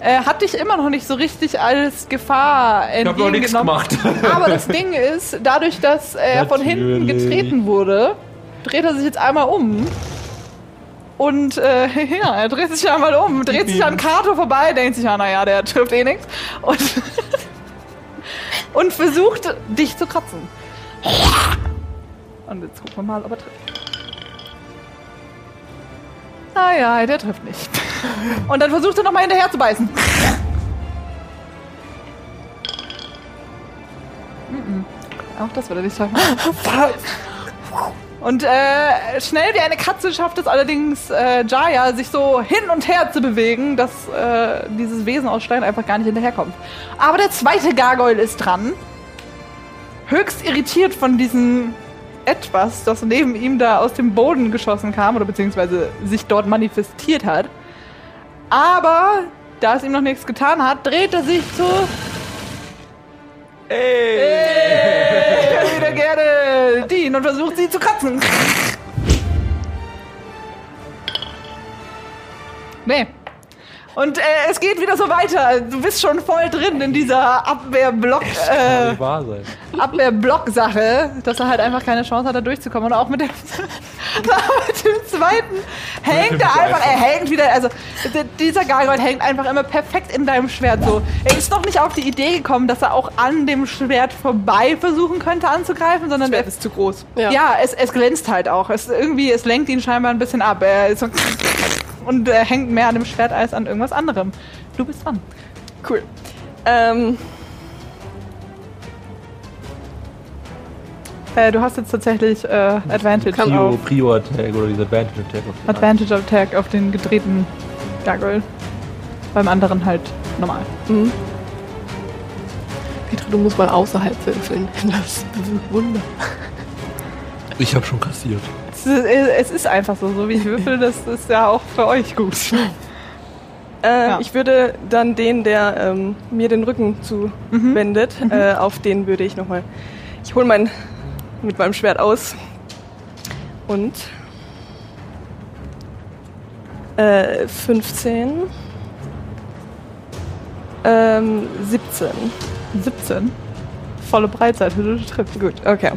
Äh, hat dich immer noch nicht so richtig als Gefahr Ich hab noch nichts entgegengenommen. gemacht. Aber das Ding ist, dadurch, dass er von hinten Natürlich. getreten wurde, dreht er sich jetzt einmal um. Und äh, ja, er dreht sich einmal um, dreht sich an Kato vorbei, denkt sich, ah, naja, der trifft eh nichts. Und, und versucht, dich zu kratzen. Und jetzt gucken wir mal, ob er trifft. Ah ja, der trifft nicht. Und dann versucht er nochmal hinterher zu beißen. Auch das wird er nicht schaffen. Und äh, schnell wie eine Katze schafft es allerdings äh, Jaya, sich so hin und her zu bewegen, dass äh, dieses Wesen aus Stein einfach gar nicht hinterherkommt. Aber der zweite Gargoyle ist dran. Höchst irritiert von diesem etwas, das neben ihm da aus dem Boden geschossen kam oder beziehungsweise sich dort manifestiert hat. Aber da es ihm noch nichts getan hat, dreht er sich zu. Hey, wieder gerne Dean und versucht sie zu kratzen. Nee. Und äh, es geht wieder so weiter. Du bist schon voll drin in dieser Abwehrblock. Äh. Abwehrblock-Sache, dass er halt einfach keine Chance hat, da durchzukommen. Und auch mit dem, mit dem zweiten hängt er einfach, er hängt wieder, also dieser Gargoyle hängt einfach immer perfekt in deinem Schwert so. Er ist noch nicht auf die Idee gekommen, dass er auch an dem Schwert vorbei versuchen könnte anzugreifen, sondern Schwert er ist zu groß. Ja. ja, es, es glänzt halt auch. Es, irgendwie, es lenkt ihn scheinbar ein bisschen ab. Er ist so und er hängt mehr an dem Schwert als an irgendwas anderem. Du bist dran. Cool. Ähm, Äh, du hast jetzt tatsächlich äh, Advantage Prio, auf Prio Attack oder dieser Advantage Attack. auf den Advantage Attack auf den gedrehten Gargoyle. Beim anderen halt normal. Petra, du musst mal außerhalb würfeln. Das bewirkt Wunder. einen. Ich habe schon kassiert. Es ist, einfach so, so wie ich würfel, das ist ja auch für euch gut. äh, Ja. Ich würde dann den, der ähm, mir den Rücken zuwendet, äh, auf den würde ich nochmal. Ich hole mein mit meinem Schwert aus und äh, 15, ähm, 17. 17. Volle Breitseite, du triffst. Gut, okay.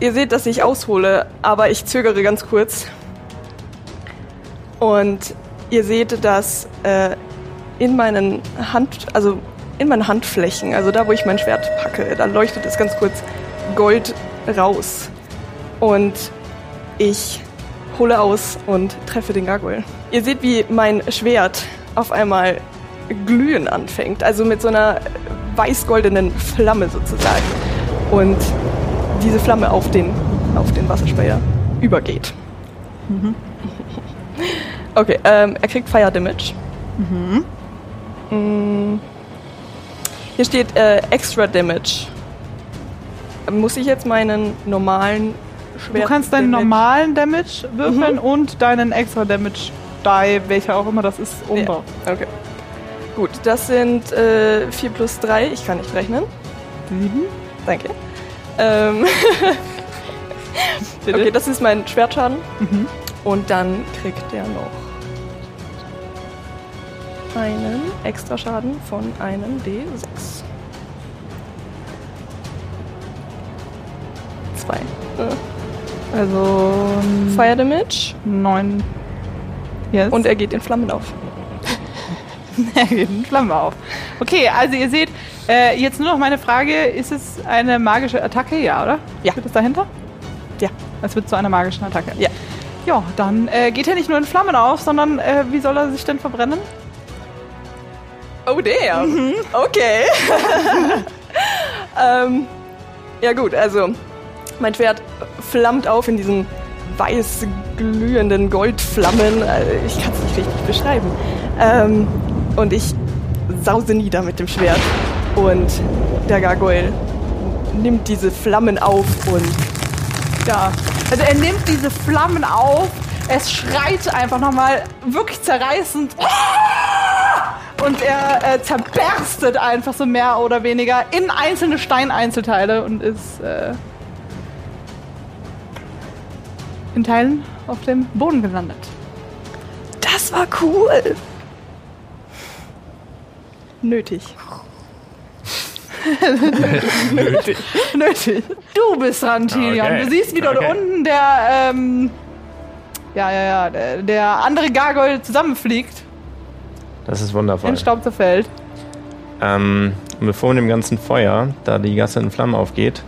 Ihr seht, dass ich aushole, aber ich zögere ganz kurz. Und ihr seht, dass äh, in meinen Hand, also in meinen Handflächen, also da, wo ich mein Schwert packe, da leuchtet es ganz kurz Gold raus. Und ich hole aus und treffe den Gargoyle. Ihr seht, wie mein Schwert auf einmal glühen anfängt, also mit so einer weiß-goldenen Flamme sozusagen. Und diese Flamme auf den, auf den Wasserspeier übergeht. Okay, ähm, er kriegt Fire Damage. Mm. Hier steht äh, Extra Damage. Muss ich jetzt meinen normalen Schwert Du kannst deinen Damage- normalen Damage würfeln und deinen extra Damage Die, welcher auch immer das ist, umbauen. Okay. Gut, das sind äh, 4 plus 3. Ich kann nicht rechnen. Sieben. Danke. Ähm okay, das ist mein Schwertschaden. Mhm. Und dann kriegt der noch einen extra Schaden von einem D6. Zwei. Also Fire Damage. 9. Yes. Und er geht in Flammen auf. Geht in Flammen auf. Okay, also ihr seht, äh, jetzt nur noch meine Frage, ist es eine magische Attacke? Ja, oder? Ja. Wird es dahinter? Ja. Es wird zu einer magischen Attacke. Ja. Ja, dann äh, geht er nicht nur in Flammen auf, sondern äh, wie soll er sich denn verbrennen? Oh damn. Okay. ähm, ja gut, also mein Schwert flammt auf in diesen weiß glühenden Goldflammen. Äh, Ich kann es nicht richtig beschreiben. Ähm, und ich sause nieder mit dem Schwert. Und der Gargoyle nimmt diese Flammen auf und Ja. Also er nimmt diese Flammen auf, es schreit einfach nochmal wirklich zerreißend. Und er äh, zerberstet einfach so mehr oder weniger in einzelne Steineinzelteile und ist äh, in Teilen auf dem Boden gelandet. das war cool. Nötig. Nötig. Nötig. Du bist dran, Tilion. Okay. Du siehst, wie dort Okay. unten der, ähm, ja, ja, ja, der, der andere Gargoyle zusammenfliegt, Das ist wundervoll. in Staub zerfällt. Ähm, und bevor in dem ganzen Feuer, da die Gasse in Flammen aufgeht,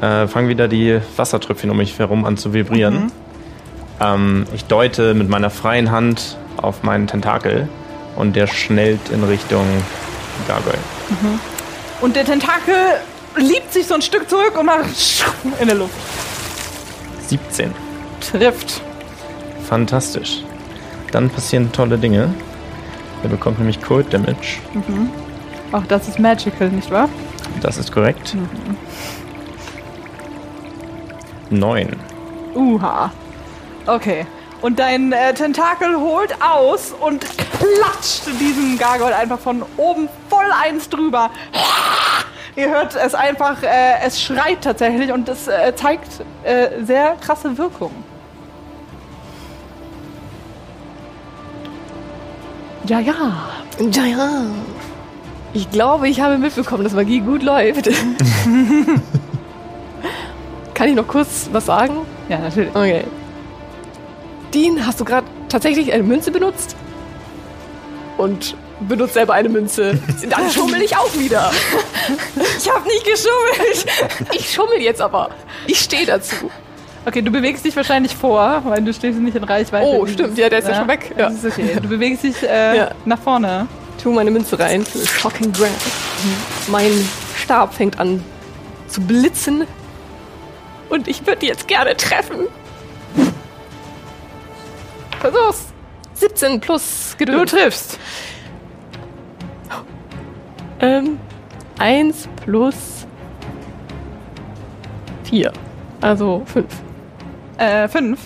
äh, fangen wieder die Wassertröpfchen um mich herum an zu vibrieren. Ähm, ich deute mit meiner freien Hand auf meinen Tentakel und der schnellt in Richtung Gargoyle. Und der Tentakel liebt sich so ein Stück zurück und macht in der Luft. 17. Trifft. Fantastisch. Dann passieren tolle Dinge. Er bekommt nämlich Cold Damage. Ach, das ist magical, nicht wahr? Das ist korrekt. 9. Uha. Okay. Und dein äh, Tentakel holt aus und klatscht diesen Gargoyle einfach von oben voll eins drüber. Ihr hört es einfach, äh, es schreit tatsächlich und es äh, zeigt äh, sehr krasse Wirkung. Ja, ja. Ja, ja. Ich glaube, ich habe mitbekommen, dass Magie gut läuft. Kann ich noch kurz was sagen? Ja, natürlich. Okay. Dean, hast du gerade tatsächlich eine Münze benutzt? Und benutzt selber eine Münze. Dann schummel ich auch wieder. Ich habe nicht geschummelt. Ich schummel jetzt aber. Ich stehe dazu. Okay, du bewegst dich wahrscheinlich vor, weil du stehst nicht in Reichweite. Oh, stimmt. Ja, der ist ja schon weg. Ja. Das ist okay. Du bewegst dich äh, Ja. nach vorne. Tu meine Münze rein Shocking Grant. Mein Stab fängt an zu blitzen. Und ich würde jetzt gerne treffen. Versuch's. 17 plus Du Geduld. triffst. Ähm, 1 plus 4. Also 5. Äh, fünf.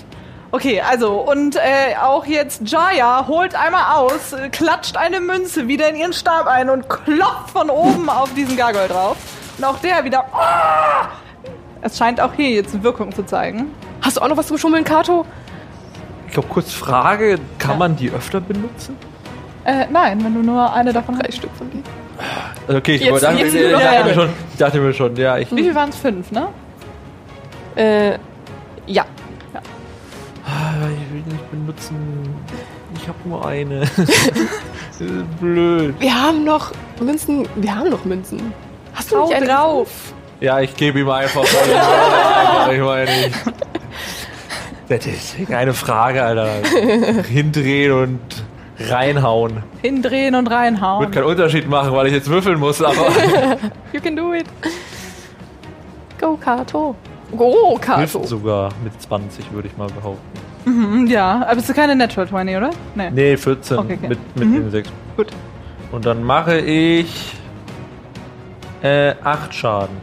Okay, also, und äh, auch jetzt Jaya holt einmal aus, klatscht eine Münze wieder in ihren Stab ein und klopft von oben auf diesen Gargoyle drauf. Und auch der wieder. Ah! Es scheint auch hier jetzt Wirkung zu zeigen. Hast du auch noch was zum Schummeln, Kato? Ich glaube, kurz Frage, kann man die öfter benutzen? Äh, nein, wenn du nur eine davon Drei hast. Stück von. Also, Okay, ich, Jetzt- dachte, jetzt ich, dachte ja, ja. Mir schon, ich dachte mir schon, ja, ich, Wie viel waren es? Fünf, ne? Äh, ja. Ah, ich will nicht benutzen. Ich habe nur eine. das ist blöd. Wir haben noch Münzen. Wir haben noch Münzen. Hast du nicht eine drauf? Ja, ich gebe ihm einfach, ich meine ist keine Frage, Alter. Hindrehen und reinhauen. Hindrehen und reinhauen. Wird keinen Unterschied machen, weil ich jetzt würfeln muss, aber You can do it. Go, Kato. Go, Kato. hilft sogar mit 20, würde ich mal behaupten. Mhm, ja, aber bist du keine Natural 20, oder? Nee. Nee, 14 Okay, okay. mit, mit Mhm. den 6. Gut. Und dann mache ich äh, 8 Schaden.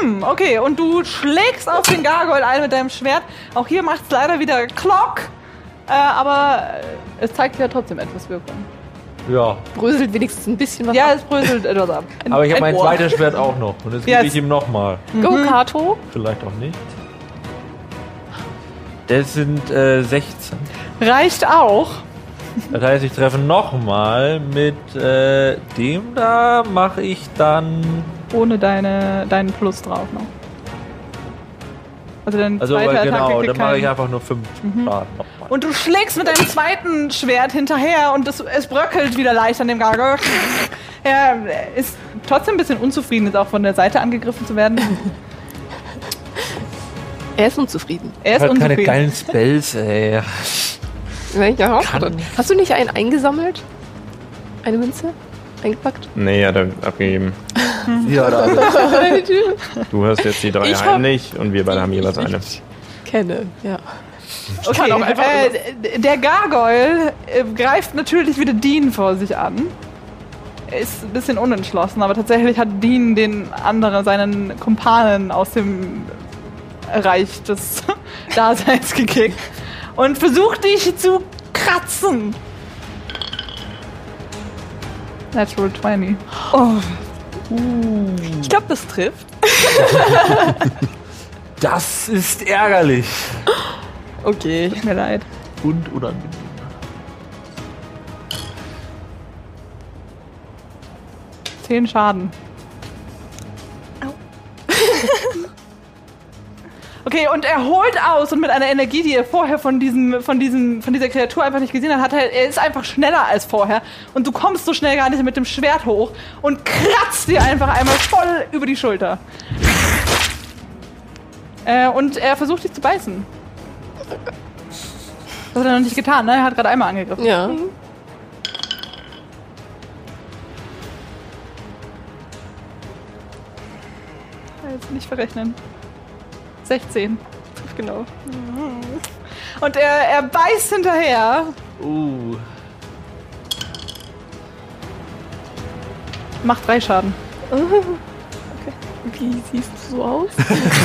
Hm, okay, und du schlägst auf den Gargoyle ein mit deinem Schwert. Auch hier macht es leider wieder Klock. Äh, aber äh, es zeigt ja trotzdem etwas Wirkung. Ja. Bröselt wenigstens ein bisschen was Ja, ab. es bröselt etwas ab. Aber ich habe ein mein Ohr. zweites Schwert auch noch. Und das Ja, gebe ich ihm nochmal. Go, Kato. Vielleicht auch nicht. Das sind äh, 16. Reicht auch. Das heißt, ich treffe nochmal mit äh, dem da, mache ich dann Ohne deine, deinen Plus drauf noch. Also dein Also zweite aber Attacke genau, kriegt dann mache ich einfach nur 5 Schaden nochmal. Und du schlägst mit deinem zweiten Schwert hinterher und es, es bröckelt wieder leicht an dem Gargoyle. Er ist trotzdem ein bisschen unzufrieden, jetzt auch von der Seite angegriffen zu werden. Er ist unzufrieden. Er ist Hat keine unzufrieden. geilen Spells, ey. Ja, Kann- Hast du nicht einen eingesammelt? Eine Münze? Eingepackt? Nee, hat er abgegeben. Ja, da Du hast jetzt die drei Ich heimlich und wir beide haben jeweils eine. Kenne, ja. Okay, auch einfach äh, der Gargoyle äh, greift natürlich wieder Dean vor sich an. Er ist ein bisschen unentschlossen, aber tatsächlich hat Dean den anderen, seinen Kumpanen aus dem Reich des Daseins gekickt und versucht dich zu kratzen. Natural 20. Oh, Ich glaube, das trifft. Das ist ärgerlich. Okay. tut mir leid. Und unangenehm. Zehn Schaden. Okay, und er holt aus und mit einer Energie, die er vorher von, diesem, von, diesem, von dieser Kreatur einfach nicht gesehen hat, hat er, er ist einfach schneller als vorher. Und du kommst so schnell gar nicht mit dem Schwert hoch und kratzt dir einfach einmal voll über die Schulter. Äh, und er versucht dich zu beißen. Das hat er noch nicht getan, ne? Er hat gerade einmal angegriffen. Ja. Jetzt nicht verrechnen. 16. Genau. Und er, er beißt hinterher, Uh. macht drei Schaden. Wie siehst du so aus?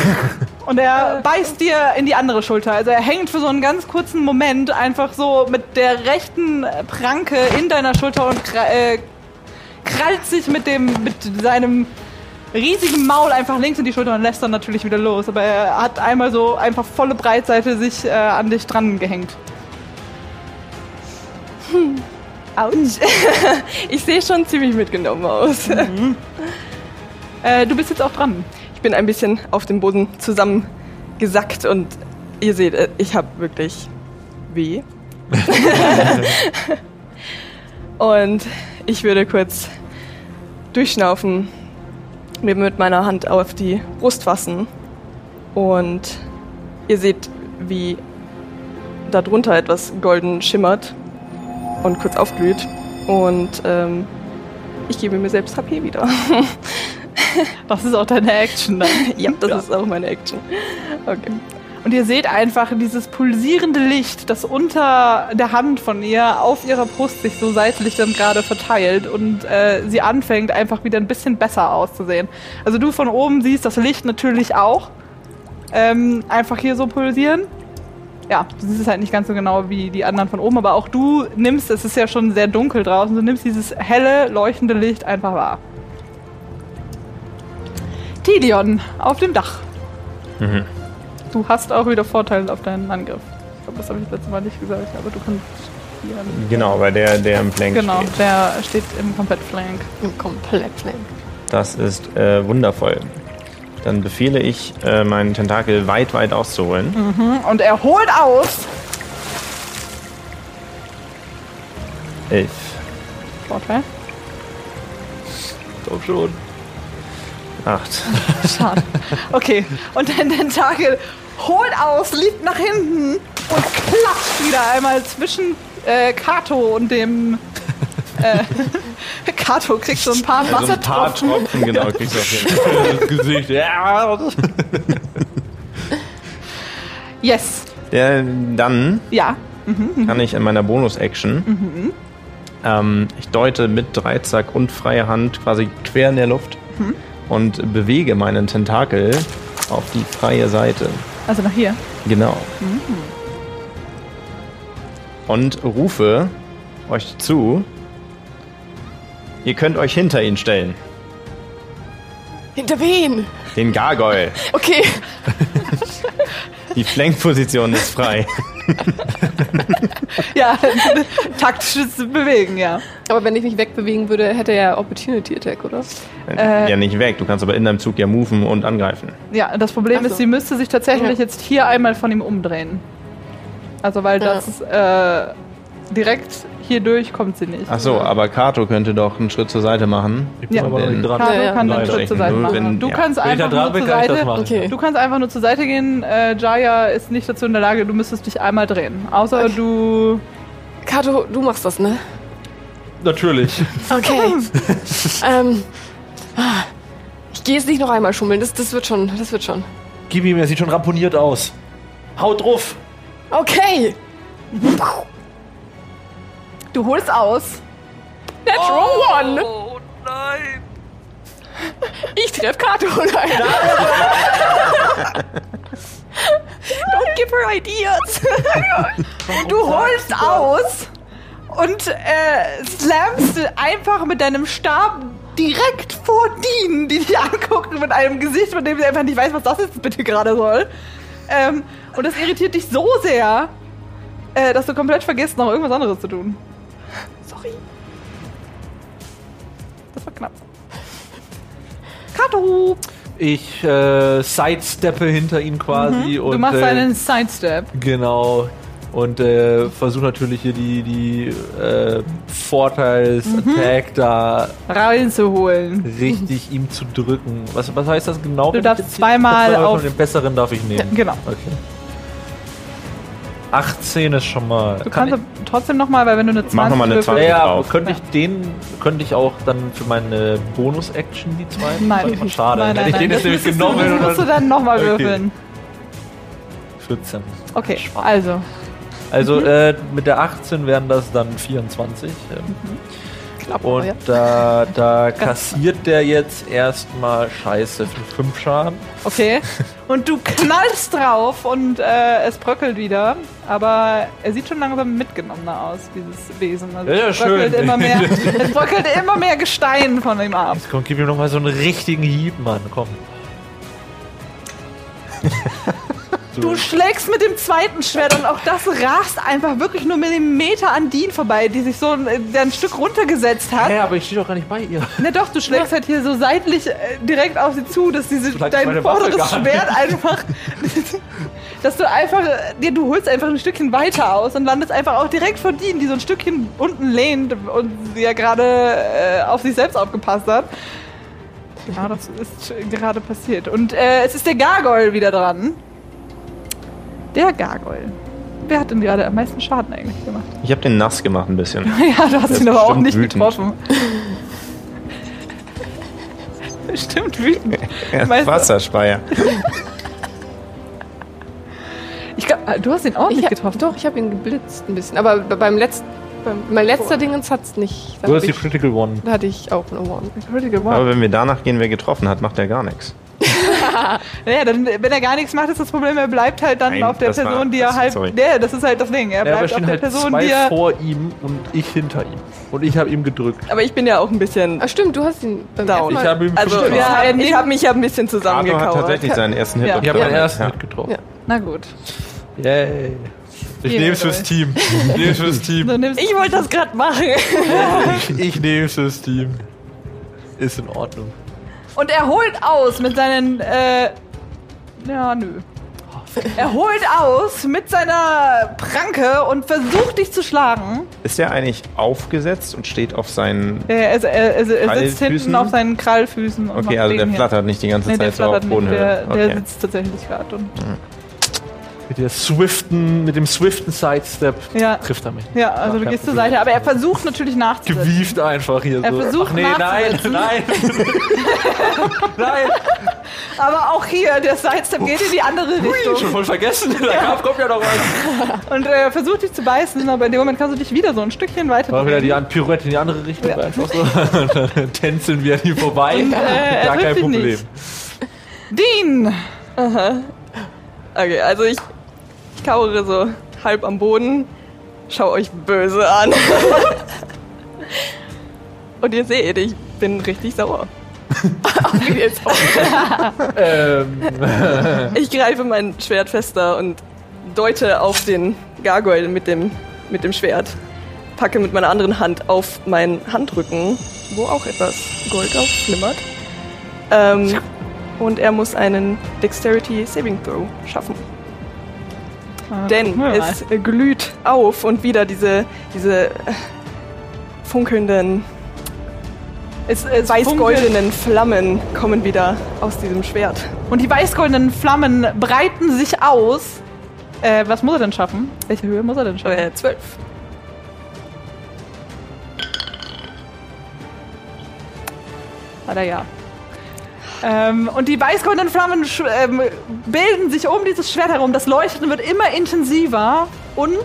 Und er beißt dir in die andere Schulter. Also er hängt für so einen ganz kurzen Moment einfach so mit der rechten Pranke in deiner Schulter und äh, krallt sich mit dem mit seinem riesigen Maul einfach links in die Schulter und lässt dann natürlich wieder los. Aber er hat einmal so einfach volle Breitseite sich äh, an dich dran gehängt. Autsch. ich sehe schon ziemlich mitgenommen aus. Äh, du bist jetzt auch dran. Ich bin ein bisschen auf dem Boden zusammengesackt und ihr seht, äh, ich habe wirklich weh. und ich würde kurz durchschnaufen, mir mit meiner Hand auf die Brust fassen und ihr seht, wie darunter etwas golden schimmert und kurz aufglüht und ähm, ich gebe mir selbst HP wieder. Das ist auch deine Action dann. ja, das ist auch meine Action. Okay. Und ihr seht einfach dieses pulsierende Licht, das unter der Hand von ihr auf ihrer Brust sich so seitlich dann gerade verteilt und äh, sie anfängt einfach wieder ein bisschen besser auszusehen. Also du von oben siehst das Licht natürlich auch ähm, einfach hier so pulsieren. Ja, du siehst es halt nicht ganz so genau wie die anderen von oben, aber auch du nimmst, es ist ja schon sehr dunkel draußen, du nimmst dieses helle, leuchtende Licht einfach wahr. Tilion auf dem Dach. Mhm. Du hast auch wieder Vorteile auf deinen Angriff. Ich glaube, das habe ich das letzte Mal nicht gesagt, aber du kannst hier. Genau, weil der, der im Flank Genau, steht. der steht im Komplett-Flank. Komplett flank. Das ist äh, wundervoll. Dann befehle ich, äh, meinen Tentakel weit, weit auszuholen. Und er holt aus. Elf. Vorteil. Doch schon. Acht. Schade. Okay, und dein Tentakel holt aus, liegt nach hinten und klatscht wieder einmal zwischen äh, Kato und dem. Äh, Kato kriegt so ein paar Also ein paar Wassertropfen. Tropfen, genau, kriegst du auf jeden Fall. Gesicht. Ja. Yes. Der, dann Ja. kann ich in meiner Bonus-Action, ähm, ich deute mit Dreizack und freier Hand quasi quer in der Luft und bewege meinen Tentakel auf die freie Seite. Also nach hier. Genau. Und rufe euch zu, ihr könnt euch hinter ihn stellen. Hinter wen? Den Gargoyle. Okay. Die Flankposition ist frei. Ja, taktisches Bewegen, ja. Aber wenn ich mich wegbewegen würde, hätte er ja Opportunity Attack, oder? Äh. ja, nicht weg. Du kannst aber in deinem Zug ja moven und angreifen. Ja, das Problem so. ist, sie müsste sich tatsächlich Ja. jetzt hier einmal von ihm umdrehen. Also, weil Ja. das äh, direkt hier durch kommt sie nicht. Ach so, aber Kato könnte doch einen Schritt zur Seite machen. Ich bin Ja. aber nicht dran. Carlo Ja, ja. kann den Leider. Schritt zur Seite machen. wenn- du ja. kannst einfach nur zur Seite. Okay. Du kannst einfach nur zur Seite gehen. Äh, Jaya ist nicht dazu in der Lage, du müsstest dich einmal drehen. Außer du. Kato, du machst das, ne? Natürlich. Okay. ähm, ich gehe jetzt nicht noch einmal schummeln. Das, das wird schon, das wird schon. Gib ihm, er sieht schon ramponiert aus. Haut drauf. Okay. Du holst aus. Natural One. Oh nein. Ich treff Kato. Nein. Don't give her ideas. Du holst aus und äh, slammst einfach mit deinem Stab direkt vor Dean, die dich angucken mit einem Gesicht, von dem sie einfach nicht weiß, was das jetzt bitte gerade soll. Ähm, und das irritiert dich so sehr, äh, dass du komplett vergisst, noch irgendwas anderes zu tun. Kato! Ich äh, sidesteppe hinter ihn quasi und Du machst äh, einen Sidestep. genau und äh, versuche natürlich hier die die äh, Vorteils-Attack da Reinzuholen. richtig ihm zu drücken. Was, was heißt das genau? Du darfst zweimal auf- den besseren darf ich nehmen. Genau. Okay. 18 ist schon mal. Du kannst aber trotzdem nochmal, weil wenn du eine 20 Mach noch mal eine würfelst- 20. Ja, ja, drauf. könnte ich den, könnte ich auch dann für meine Bonus-Action die zwei? Nein, Das schade. Nein, nein, Hätte ich nein. den jetzt nämlich genommen Du, und musst du dann nochmal Okay. würfeln. 14. Okay, also. Also äh, mit der 18 wären das dann 24. ähm. Knapp, Und aber ja. da, da kassiert der jetzt erstmal Scheiße für 5 Schaden. Okay. Und du knallst drauf und äh, es bröckelt wieder. Aber er sieht schon langsam mitgenommener aus, dieses Wesen. Also Ja, es, bröckelt schön. Immer mehr, es bröckelt immer mehr Gestein von ihm ab. Jetzt komm, gib ihm nochmal so einen richtigen Hieb, Mann. Komm. Du schlägst mit dem zweiten Schwert und auch das rast einfach wirklich nur Millimeter an Dean vorbei, die sich so ein, ein Stück runtergesetzt hat. Ja, aber ich stehe doch gar nicht bei ihr. Na doch, du schlägst halt hier so seitlich äh, direkt auf sie zu, dass diese, dein vorderes Schwert einfach, dass du einfach, äh, dir, du holst einfach ein Stückchen weiter aus und landest einfach auch direkt vor Dean, die so ein Stückchen unten lehnt und sie ja gerade äh, auf sich selbst aufgepasst hat. Genau, das ist gerade passiert. Und äh, es ist der Gargoyle wieder dran. Der Gargoyle. Wer hat denn gerade am meisten Schaden eigentlich gemacht? Ich habe den nass gemacht ein bisschen. Ja, du hast Der ihn aber auch nicht wütend. getroffen. Bestimmt wütend. Er ist Wasserspeier. Ich glaub, du hast ihn auch Ich nicht hab, getroffen. Doch, ich habe ihn geblitzt ein bisschen. Aber be- beim letzten, beim, mein letzter Dingens hat's nicht. Da, Du hast die Critical One. da hatte ich auch eine One. Critical Aber One. wenn wir danach gehen, wer getroffen hat, macht er gar nichts. Ja, dann, wenn er gar nichts macht, ist das Problem, er bleibt halt dann Nein, auf der das war- Person, die er halt. sorry. Ja, das ist halt das Ding. Er Ja, bleibt auf der halt Person, zwei die er. vor ihm und ich hinter ihm. Und ich habe ihm gedrückt. Aber ich bin ja auch ein bisschen Ah, stimmt, du hast ihn beim down. Ich Mal- habe Also, ja, getroffen. ich habe mich ja ein bisschen Kato hat zusammengekauert. tatsächlich seinen ersten Hit. Ja. Ich habe meinen Ja. ersten Ja. mitgetroffen. Ja. Na gut. Yay. Ich nehme es fürs. Team. Ich nehme es fürs Team. Ich wollte das gerade machen. Ich, ich nehme es fürs Team. Ist in Ordnung. Und er holt aus mit seinen. Äh, ja, nö. Er holt aus mit seiner Pranke und versucht dich zu schlagen. Ist der eigentlich aufgesetzt und steht auf seinen. Er, er, er, er, er sitzt hinten auf seinen Krallfüßen. Und Okay, also der flattert nicht die ganze Nee, Zeit so auf. Bodenhöhe. Der, der Okay. sitzt tatsächlich gerade. und Mit, der swiften, mit dem swiften Sidestep Ja. trifft er mich. Ja, also Ach, du gehst zur. Seite, aber er versucht natürlich nachzusetzen. Gewieft einfach hier Er so. versucht Ach nee, nein, nachzusetzen. nein. nein. Aber auch hier, der Sidestep geht in die andere Schon Richtung. voll vergessen. Da kam- kommt ja noch was. Und er versucht dich zu beißen, aber in dem Moment kannst du dich wieder so ein Stückchen weiter War wieder die Pirouette in die andere Richtung. Ja. Einfach so. Und dann tänzeln wir an ihm vorbei. äh, er Gar kein Problem. nicht. Dean! Okay, also ich, ich kauere so halb am Boden, schau euch böse an. Und ihr seht, ich bin richtig sauer. Wie jetzt auch. ähm, Ich greife mein Schwert fester und deute auf den Gargoyle mit dem, mit dem Schwert. Packe mit meiner anderen Hand auf meinen Handrücken, wo auch etwas Gold aufflimmert. Ähm, und er muss einen Dexterity Saving Throw schaffen. Denn es äh, glüht auf und wieder diese, diese äh, funkelnden, funkelt- weiß-goldenen Flammen kommen wieder aus diesem Schwert. Und die weiß-goldenen Flammen breiten sich aus. Äh, was muss er denn schaffen? Welche Höhe muss er denn schaffen? Äh, zwölf. Leider ja. Ähm, und die weiß-goldenen Flammen ähm, bilden sich um dieses Schwert herum. Das Leuchten wird immer intensiver. Und.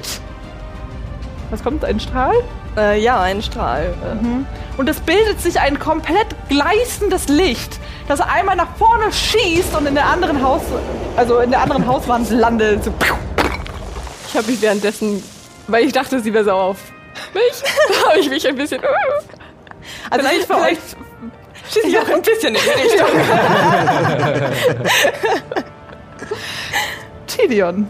Was kommt? Ein Strahl? Äh, ja, ein Strahl. Äh, Und es bildet sich ein komplett gleißendes Licht, das einmal nach vorne schießt und in der anderen Haus, also in der anderen Hauswand landet. So, Ich habe mich währenddessen, weil ich dachte, sie wäre sauer auf mich, habe ich mich ein bisschen. also vielleicht, vielleicht schieße ich auch ein bisschen in die Richtung. Tidion.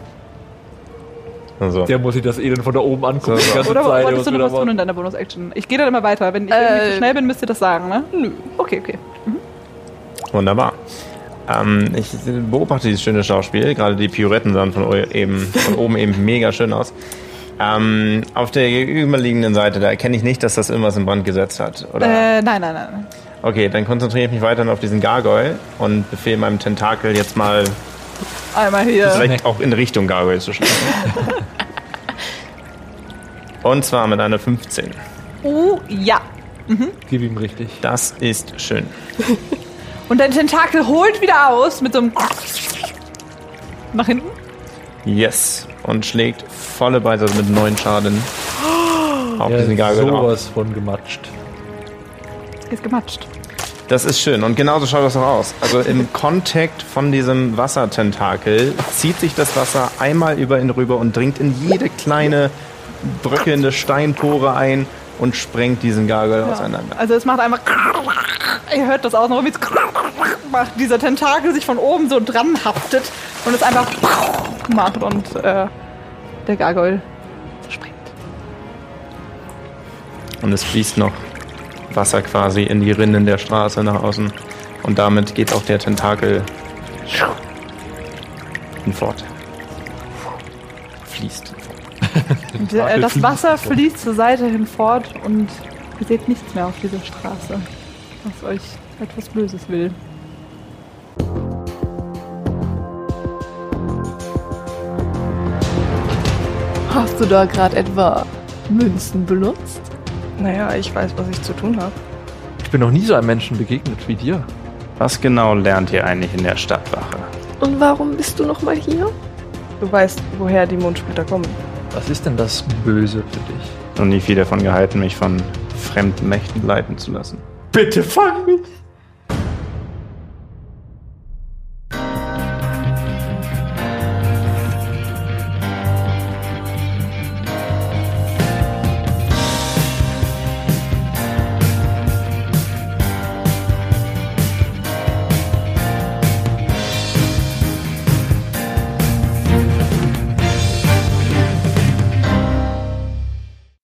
Also, der muss sich das Elend von da oben angucken. So, so. die ganze Oder Zeit, wolltest du was noch was tun in deiner Bonus-Action? Ich gehe dann immer weiter. Wenn ich irgendwie Äh, zu schnell bin, müsst ihr das sagen, ne? Nö. Okay, okay. wunderbar. Ähm, ich beobachte dieses schöne Schauspiel. Gerade die Pirouetten sahen von, eben, von oben eben mega schön aus. Ähm, auf der gegenüberliegenden Seite, da erkenne ich nicht, dass das irgendwas in Brand gesetzt hat. Oder? Äh, nein, nein, nein. Okay, dann konzentriere ich mich weiterhin auf diesen Gargoyle und befehle meinem Tentakel jetzt mal Einmal hier. vielleicht auch in Richtung Gargoyle zu schlagen. und zwar mit einer 15. Oh, ja. Gib ihm richtig. Das ist schön. Und dein Tentakel holt wieder aus mit so einem. Nach hinten. Yes. Und schlägt volle Beise also mit neun Schaden auf Ja, diesen Gargoyle auf. sowas von gematscht. Ist gematscht. Das ist schön. Und genauso schaut das auch aus. Also im Kontakt von diesem Wassertentakel zieht sich das Wasser einmal über ihn rüber und dringt in jede kleine bröckelnde Steinpore ein und sprengt diesen Gargoyle auseinander. Also es macht einfach. Ihr hört das außenrum, wie es macht dieser Tentakel sich von oben so dran haftet und es einfach macht und äh, der Gargoyle springt. Und es fließt noch Wasser quasi in die Rinnen der Straße nach außen. Und damit geht auch der Tentakel hinfort. Fließt. Äh, das Wasser fließt zur Seite hinfort und ihr seht nichts mehr auf dieser Straße, was euch etwas Böses will. Hast du da gerade etwa Münzen benutzt? Naja, ich weiß, was ich zu tun habe. Ich bin noch nie so einem Menschen begegnet wie dir. Was genau lernt ihr eigentlich in der Stadtwache? Und warum bist du nochmal hier? Du weißt, woher die Mondsplitter kommen. Was ist denn das Böse für dich? Und nie viel davon gehalten, mich von fremden Mächten leiten zu lassen. Bitte fang mich!